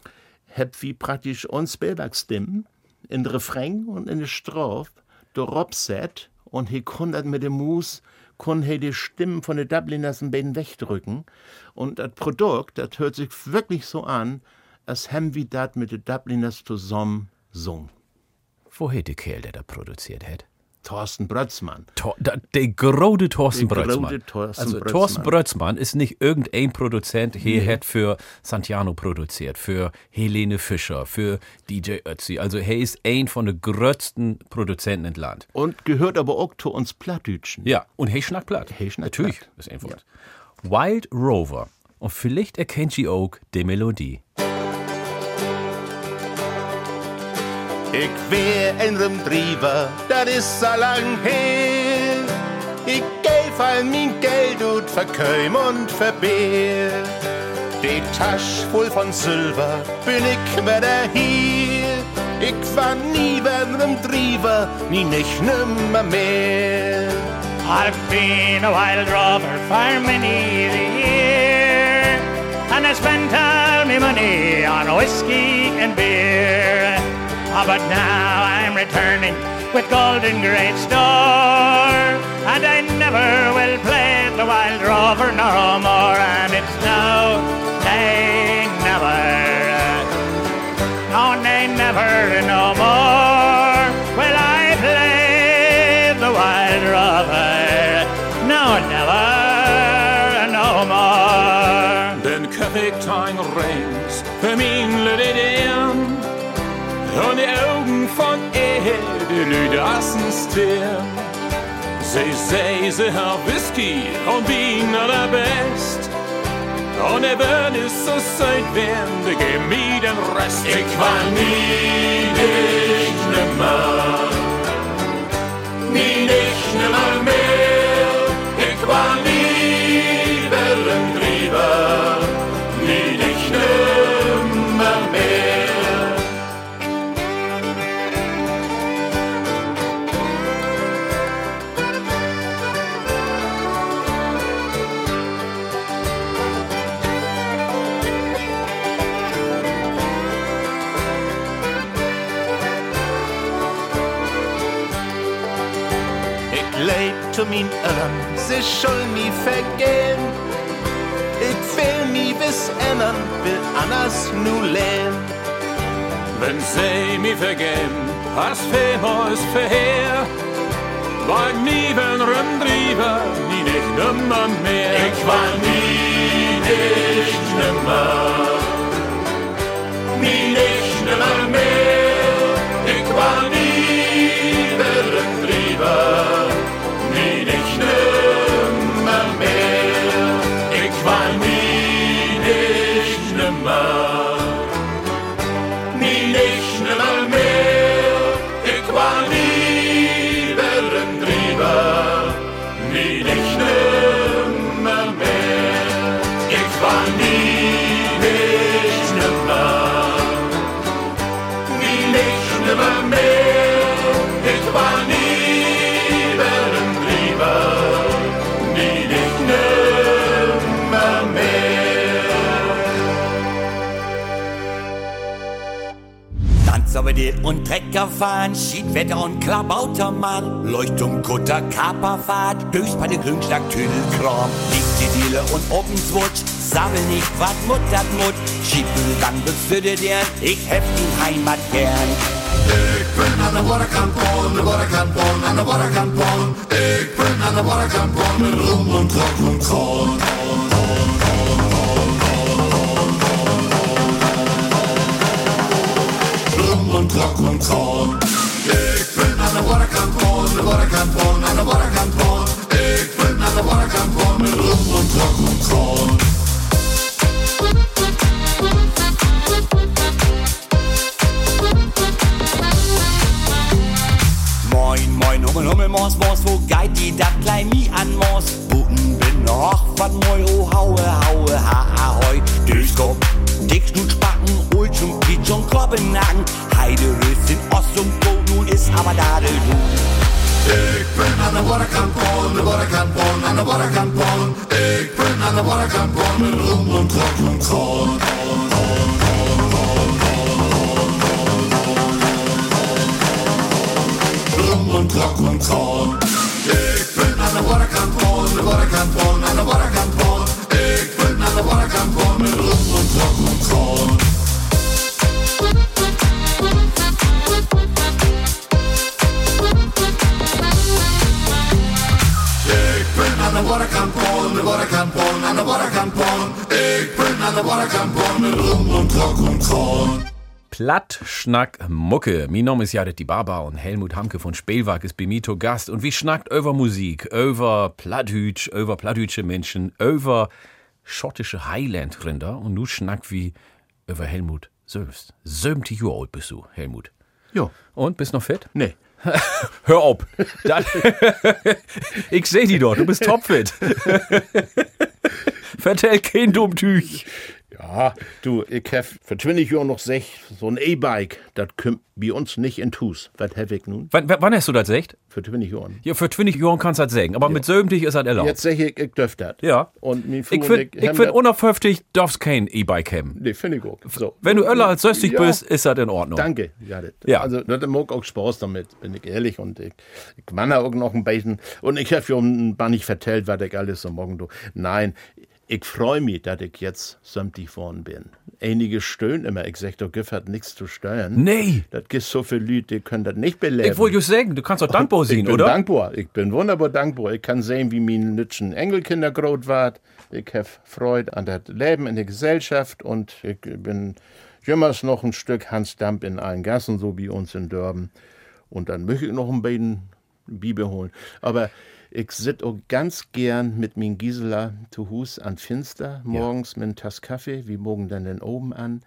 hab wie praktisch uns Spielberg-Stimmen in den Refrain und in der Strophe darauf set und he kon dat mit dem Mus kon he die Stimmen von den Dubliners ein bisschen wegdrücken und das Produkt, das hört sich wirklich so an, als haben wir dat mit den Dubliners zusammen sung. Woher der Kerl, der da produziert hat? Thorsten Brötzmann. Tor, da, der grode Thorsten Der Brötzmann. Thorsten also Brötzmann. Thorsten Brötzmann ist nicht irgendein Produzent, hier hat für Santiano produziert, für Helene Fischer, für DJ Ötzi. Also er ist ein von den größten Produzenten im Land. Und gehört aber auch zu uns Plattdütschen. Ja, und hey schnackt platt. Hey schnackt Natürlich, platt. ist einfach. Wild Rover. Und vielleicht erkennt sie auch die Melodie. Ich wär in dem Drieber, das ist so lang her. Ich geb all mein Geld und verkäum und verbehr. Die Tasch voll von Silber bin ich wieder hier. Ich war nie bei dem Drieber, nie nicht nimmer mehr. I've been a wild rover for many a year, and I spent all my money on whiskey and beer. Ah, But now I'm returning with golden great store, and I never will play the wild rover no more. Er, die Lüdassen stirn Sie sei, sie har Whisky und Wien aller Best. Und er wird es so sein, wenn de gib mir den Rest. Ich war nie nicht nimmer Nie nicht nimmer mehr. Ich war nie zu min Irren, sie soll mi vergehen. Ich will mi bis ändern, will anders nu lehn. Wenn sie mich vergeben, als Femals verheer, war ich nie wenn Rundrieber, nie nicht nimmer mehr. Ich war nie nicht nimmer, nie nicht nimmer mehr. Ich war nie nie nicht nimmer mehr. Ich war nie und Trecker fahren, Schiedwetter und Klabautermann, Leuchtung, Kutter, Kaperfahrt, Dös bei der Grünschlag, Tüdelkram, Dichte Diele und Obenswutsch, sammel nicht, wat Mut dat Mut, Schiebel dann befürdet er, ich hef die Heimat gern. Ik ben aan de waterkant van, de waterkant van, aan de waterkant van. Ik ben aan de waterkant van, met rom en trok en aan de waterkant van, de waterkant van, aan de waterkant van. Ik ben aan de waterkant van, met rom en trok en kroon. Moin, moin, Hummel, Hummel, Mors, Mors, wo geit die dat klein mi an Mors? Buten bin noch, wat moi, oh, haue, haue, ha, ahoi, Durchkopf, Dickschnut, Spacken, Ulschum, Kitschung, Kloppennagen, Heide, Röschen, Ost und Go, nun ist aber da de du. Ik ben aan de waterkant van, de waterkant van, aan de waterkant van. Ik ben aan de waterkant van, met rom en trok en kroon. Rom en trok en kroon. Ik ben aan de waterkant van, de waterkant van, aan de waterkant van. Ik ben aan de waterkant van, met rom en trok en kroon. De waterkant van, de waterkant van, aan de waterkant van. Ik ben aan de met rom en trok en kroon. Platt, Schnack, Mucke. Mein Name ist Jared die Baba und Helmut Hamke von Spielwerk ist bei mir zu Gast. Und wie schnackt über Musik, über Platthütsch, über platthütsche Menschen, über schottische Highland-Rinder und du schnackt wie über Helmut selbst. 70 Jahre alt bist du, Helmut. Ja. Und, bist noch fit? Nee. [LAUGHS] Hör. Dann, [LAUGHS] ich seh die dort, du bist topfit. [LAUGHS] Vertell kein Dummtüch. Ja, du, ich hab für 20 Jahre noch sech, so ein E-Bike, das kommt bei uns nicht in Hus. Was hab ich nun? Wann, wann hast du das gesagt? Für 20 Jahre. Ja, für 20 Jahren kannst du das sagen, aber mit 70 ist das erlaubt. Jetzt sag ich, ich dürf das. Ja. Und Ich finde, ich haben find, unter 50 darfst kein E-Bike haben. Nee, finde ich auch. So. Wenn du öller als 60 Ja. bist, ist das in Ordnung. Danke, ja, das, Ja. Also, das mag auch Spaß damit, bin ich ehrlich. Und ich, ich manne auch noch ein bisschen. Und ich habe ja ein paar nicht vertellt, was ich alles so morgen do. Nein, ich freue mich, dass ich jetzt sämtlich worden bin. Einige stöhnen immer, ich sag, da gibt hat nichts zu steuern. Nee. Das gibt so viele Leute, die können das nicht beleben. Ich wollte sagen, du kannst doch [LAUGHS] dankbar ich sein, bin oder? dankbar. Ich bin wunderbar dankbar. Ich kann sehen, wie mein nützen Enkelkinder groß ward. Ich habe Freude an das Leben in der Gesellschaft und ich bin jümmers noch ein Stück Hans Damp in allen Gassen, so wie uns in Dörben. Und dann möchte ich noch ein bisschen Bibel holen. Aber ich sit auch ganz gern mit min Gisela zu Hus an Finster, morgens mit einem Tass Kaffee, wir mogen dann den oben an?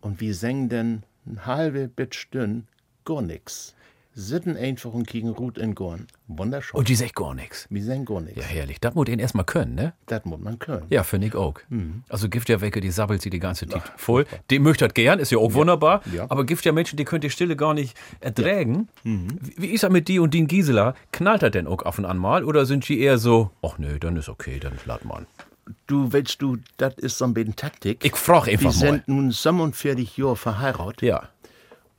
Und wir singen dann ein halbe Bit Stünd? Gar nix. Sitten einfach und kicken Rut in Gorn. Wunderschön. Und die sagt gar nichts. Wir singen gar nix. Ja, herrlich. Das muss ihn erstmal können, ne? Das muss man können. Ja, finde ich auch. Mhm. Also gibt ja welche, die sabbelt sie die ganze Zeit voll. Die möchte das gern, ist ja auch wunderbar. Ja. Aber gibt ja Menschen, die könnt die Stille gar nicht erträgen. Mhm. Wie, ist das mit die und den Gisela? Knallt er denn auch auf und an mal? Oder sind die eher so, ach nö, dann ist okay, dann lad mal. Du, weißt du, das ist so ein bisschen Taktik. Ich frag einfach Wir mal. sind nun 47 Jahre verheiratet. Ja.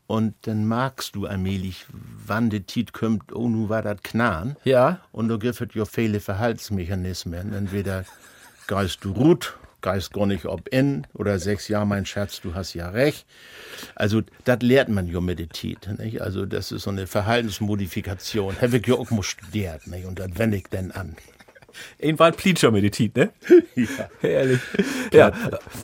Und dann magst du allmählich, wann die Tiet kommt, oh, nu war das Knan. Ja. Und da gibt es ja viele Verhaltensmechanismen. Entweder geist du ruht, geist gar nicht ob in, oder sechs Jahre, mein Schatz, du hast ja recht. Also, das lehrt man ja mit der Tiet, nicht? Also, das ist so eine Verhaltensmodifikation. Habe ich ja auch mal studiert, nicht? Und das wende ich dann an. Ein Wald Pleatscher meditit, ne? [LAUGHS] Ja. Herrlich. Ja.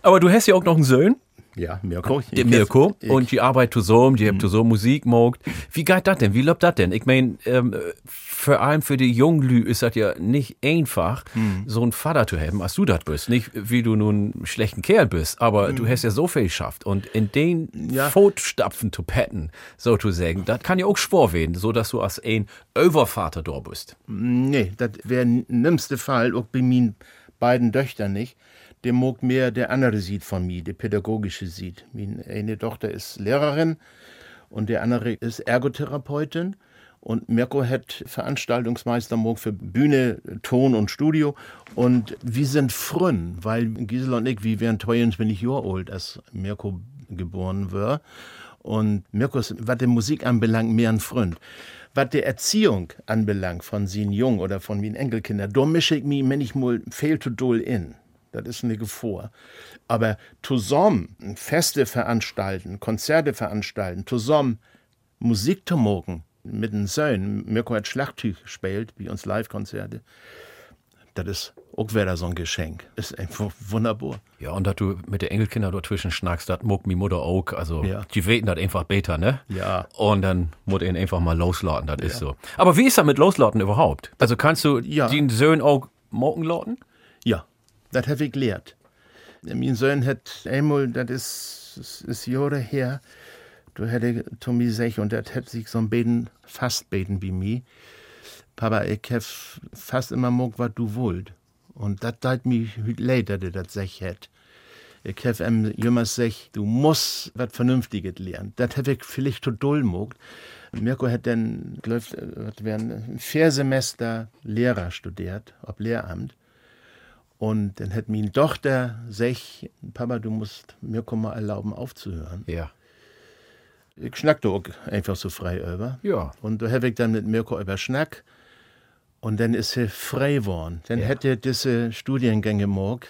Aber du hast ja auch noch einen Sohn. Ja, Mirko. Der Mirko. Ich- Und die arbeitet zusammen, die haben zusammen Musik gemacht. Wie geht das denn? Wie läuft das denn? Ich meine, ähm, vor allem für die Junglü ist das ja nicht einfach, so einen Vater zu haben, als du das bist. Nicht, wie du nun ein schlechten Kerl bist, aber du hast ja so viel geschafft. Und in den Ja. Fußstapfen zu petten, so zu sagen, das kann ja auch schwor werden, so dass du als ein Overvater da bist. Nee, das wäre nimmste Fall, auch bei meinen beiden Töchtern nicht. Der mag mehr der andere sieht von mir, der pädagogische sieht. Meine eine Tochter ist Lehrerin und der andere ist Ergotherapeutin. Und Mirko hat Veranstaltungsmeister für Bühne, Ton und Studio. Und wir sind frünn, weil Gisela und ich, wir wären 22 Jahre alt, als Mirko geboren war. Und Mirkus, was die Musik anbelangt, mehr ein Freund. Was die Erziehung anbelangt von sin Jung oder von meinen Enkelkindern, da mische ich mich manchmal viel zu doll in. Das ist eine Gefahr. Aber zusammen Feste veranstalten, Konzerte veranstalten, zusammen Musik zu machen mit den Söhnen. Mirko hat Schlagtüch gespielt, wie uns Live-Konzerte. Das ist auch wieder so ein Geschenk. Ist einfach wunderbar. Ja, und dass du mit den Enkelkindern dazwischen schnackst, das muck mi Mutter auch. Also, Ja. die weten das einfach besser, ne? Ja. Und dann muss ihn einfach mal loslauten, das ist so. Aber wie ist das mit loslauten überhaupt? Also kannst du Ja. den Söhnen auch morgen lauten? Ja, das habe ich gelernt. Mein Sohn hat einmal, das ist, das ist Jahre her, da hätte Tommy gesagt, und das hat sich so ein Beten, fast beten wie mir. Papa, ich hab fast immer mag, was du wollt. Und das tat mir leid, dass er das sech hat. Ich hab ihm jemals gesagt, du musst was Vernünftiges lernen. Das hab ich vielleicht zu doll mogt. Mirko hat dann, glaub, ich, wären, vier Semester Lehrer studiert, ob Lehramt. Und dann hat meine Tochter gesagt, Papa, du musst Mirko mal erlauben, aufzuhören. Ja. Ich schnackte auch einfach so frei über. Ja. Und da habe ich dann mit Mirko über Schnack. Und dann ist er frei geworden. Dann hätte er diese Studiengänge morg,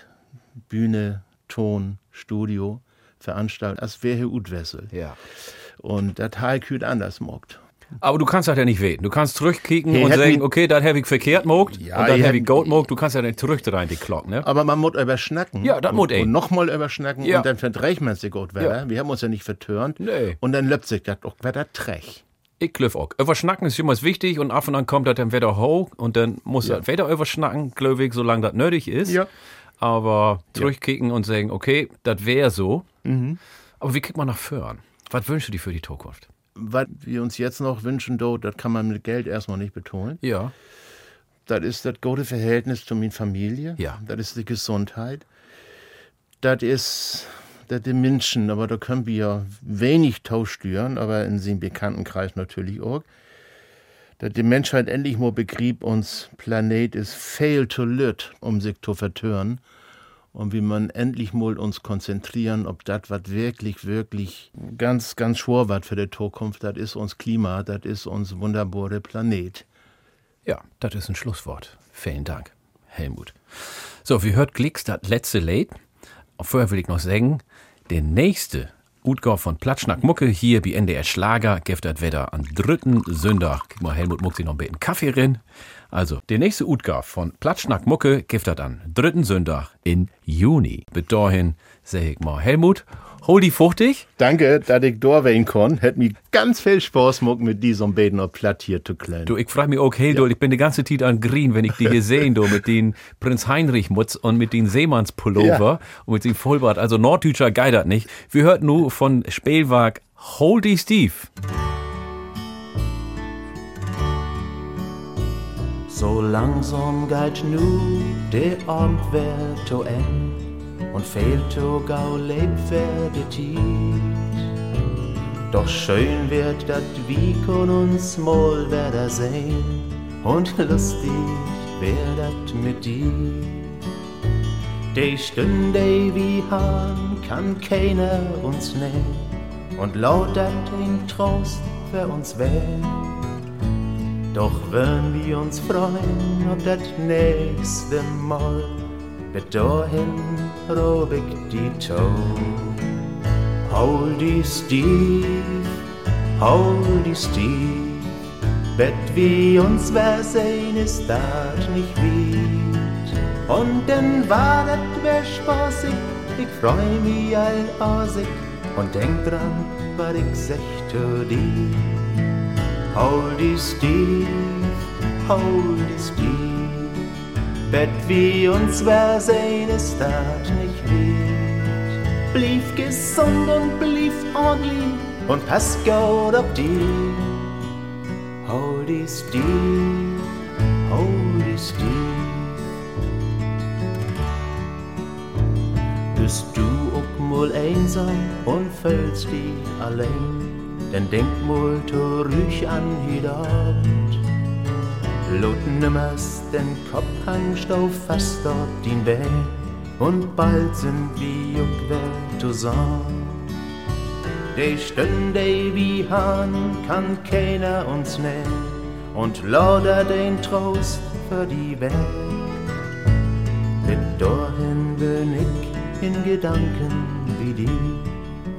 Bühne, Ton, Studio, veranstaltet, als wäre Utwessel. Ja. Und das ich heute anders mogt. Aber du kannst das ja nicht weten. Du kannst zurückkicken Hey, und sagen, okay, das habe ich verkehrt mogt Ja, und ich habe ich gut mogt. Du kannst ja nicht zurück rein, die Glock, ne? Aber man muss überschnacken. Ja, das muss eh. Und nochmal überschnacken Ja. und dann verdreht man sich gut. Ja. Wir haben uns ja nicht vertörnt. Nee. Und dann löppt sich das auch wieder trech. Ich glöff auch. Überschnacken ist immer wichtig und ab und an kommt das dann wieder hoch und dann muss Ja. das wieder überschnacken, glaube ich, solange das nötig ist. Ja. Aber zurückkicken und sagen, okay, das wäre so. Mhm. Aber wie kriegt man nach vorn? Was wünschst du dir für die Zukunft? Was wir uns jetzt noch wünschen, do, das kann man mit Geld erstmal nicht betonen. Ja. Das ist das gute Verhältnis zu meiner Familie. Ja. Das ist die Gesundheit. Das ist das die Menschen, aber da können wir ja wenig tauschtüren, aber in seinem Bekanntenkreis natürlich auch. Dass die Menschheit endlich mal begrieb, uns Planet ist viel zu lütt, um sich zu vertören. Und wie man endlich mal uns konzentrieren, ob das, was wirklich, wirklich ganz, ganz schwor wird für die Zukunft, das ist uns Klima, das ist uns wunderbare Planet. Ja, das ist ein Schlusswort. Vielen Dank, Helmut. So, wie hört Glicks das letzte Lied? Vorher will ich noch sagen, der nächste Utgau von Platschnack Mucke hier bei NDR Schlager das Wetter am dritten Sonntag. Guck mal, Helmut muckt sich noch ein bisschen Kaffee rein. Also, der nächste Utgau von Platschnack Mucke gibt das am dritten Sonntag in Juni. Bis dahin sag ich mal, Helmut, hol die fuchtig. Danke, dass ich da sein kann. Hätte mir ganz viel Spaß gemacht, mit diesem Beten auf Platt hier zu klein. Du, ich frage mich auch, hey, du, ich bin die ganze Zeit an Green, wenn ich die hier sehe, du, mit den Prinz Heinrich Mutz und mit den Seemannspullover und mit dem Vollbart. Also Norddeutscher geidert nicht. Wir hörten nur von Spielwag Holdy Steve. So langsam geht nu de Abend wer to end und fehlt to gau lebt wer de Tiet. Doch schön wird dat wie kon uns mal wieder sehen und lustig wär dat mit dir. De Stunde wie han kann keiner uns nehmen und laut dat ein Trost für uns wär. Doch wenn wir uns freuen auf das nächste Mal, bis dahin rob ich die Tau. Hol die Steve, hol die Steve, bet wir uns wer sehen, ist das nicht weit. Und dann war das wer spaßig, ich freu mich all asig und denk dran, was ich sechte dir. Hold die Steve, hold die Steve, bet wir uns wer sehen, ist das nicht weit. Blieb gesund und blieb ordentlich und pass gut auf dir. Hold die Steve, hold die Steve. Bist du auch mal einsam und fühlst dich allein? Dann denk mal zurück an die Abend. Lot nimmers den Kopf hangst auf fast dort den Weg und bald sind wir wieder zusammen. Die Stunde wie Han kann keiner uns nehmen und lauter den Trost für die Welt. Mit dahin bin ich in Gedanken wie die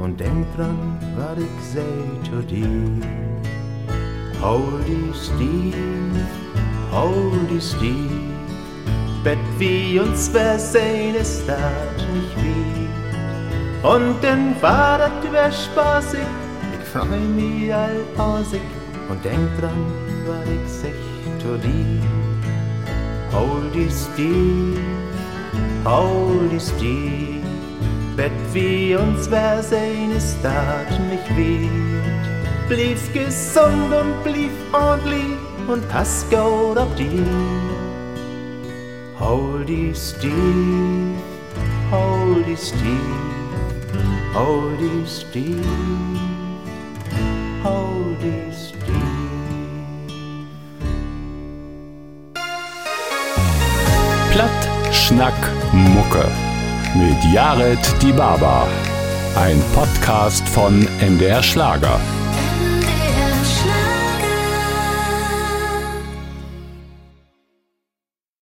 und denk dran, was ich seh zu dir. Hol die Steve, hol die Steve, Bett wie uns wer sehen ist dat nicht wie. Und war dat wär spaßig, ich freu mich all ausig und denk dran, was ich seh zu dir. Hol die Steve, hol die Steve, Bett wie uns wer sehen ist dat nicht wie. Blieb gesund und blieb ordentlich und pass gut auf die. Hol die Steve, hol die Steve, hol die Steve, hol die Steve. Platt, Schnack, Mucke. Mit Jared Die Baba. Ein Podcast von MDR Schlager.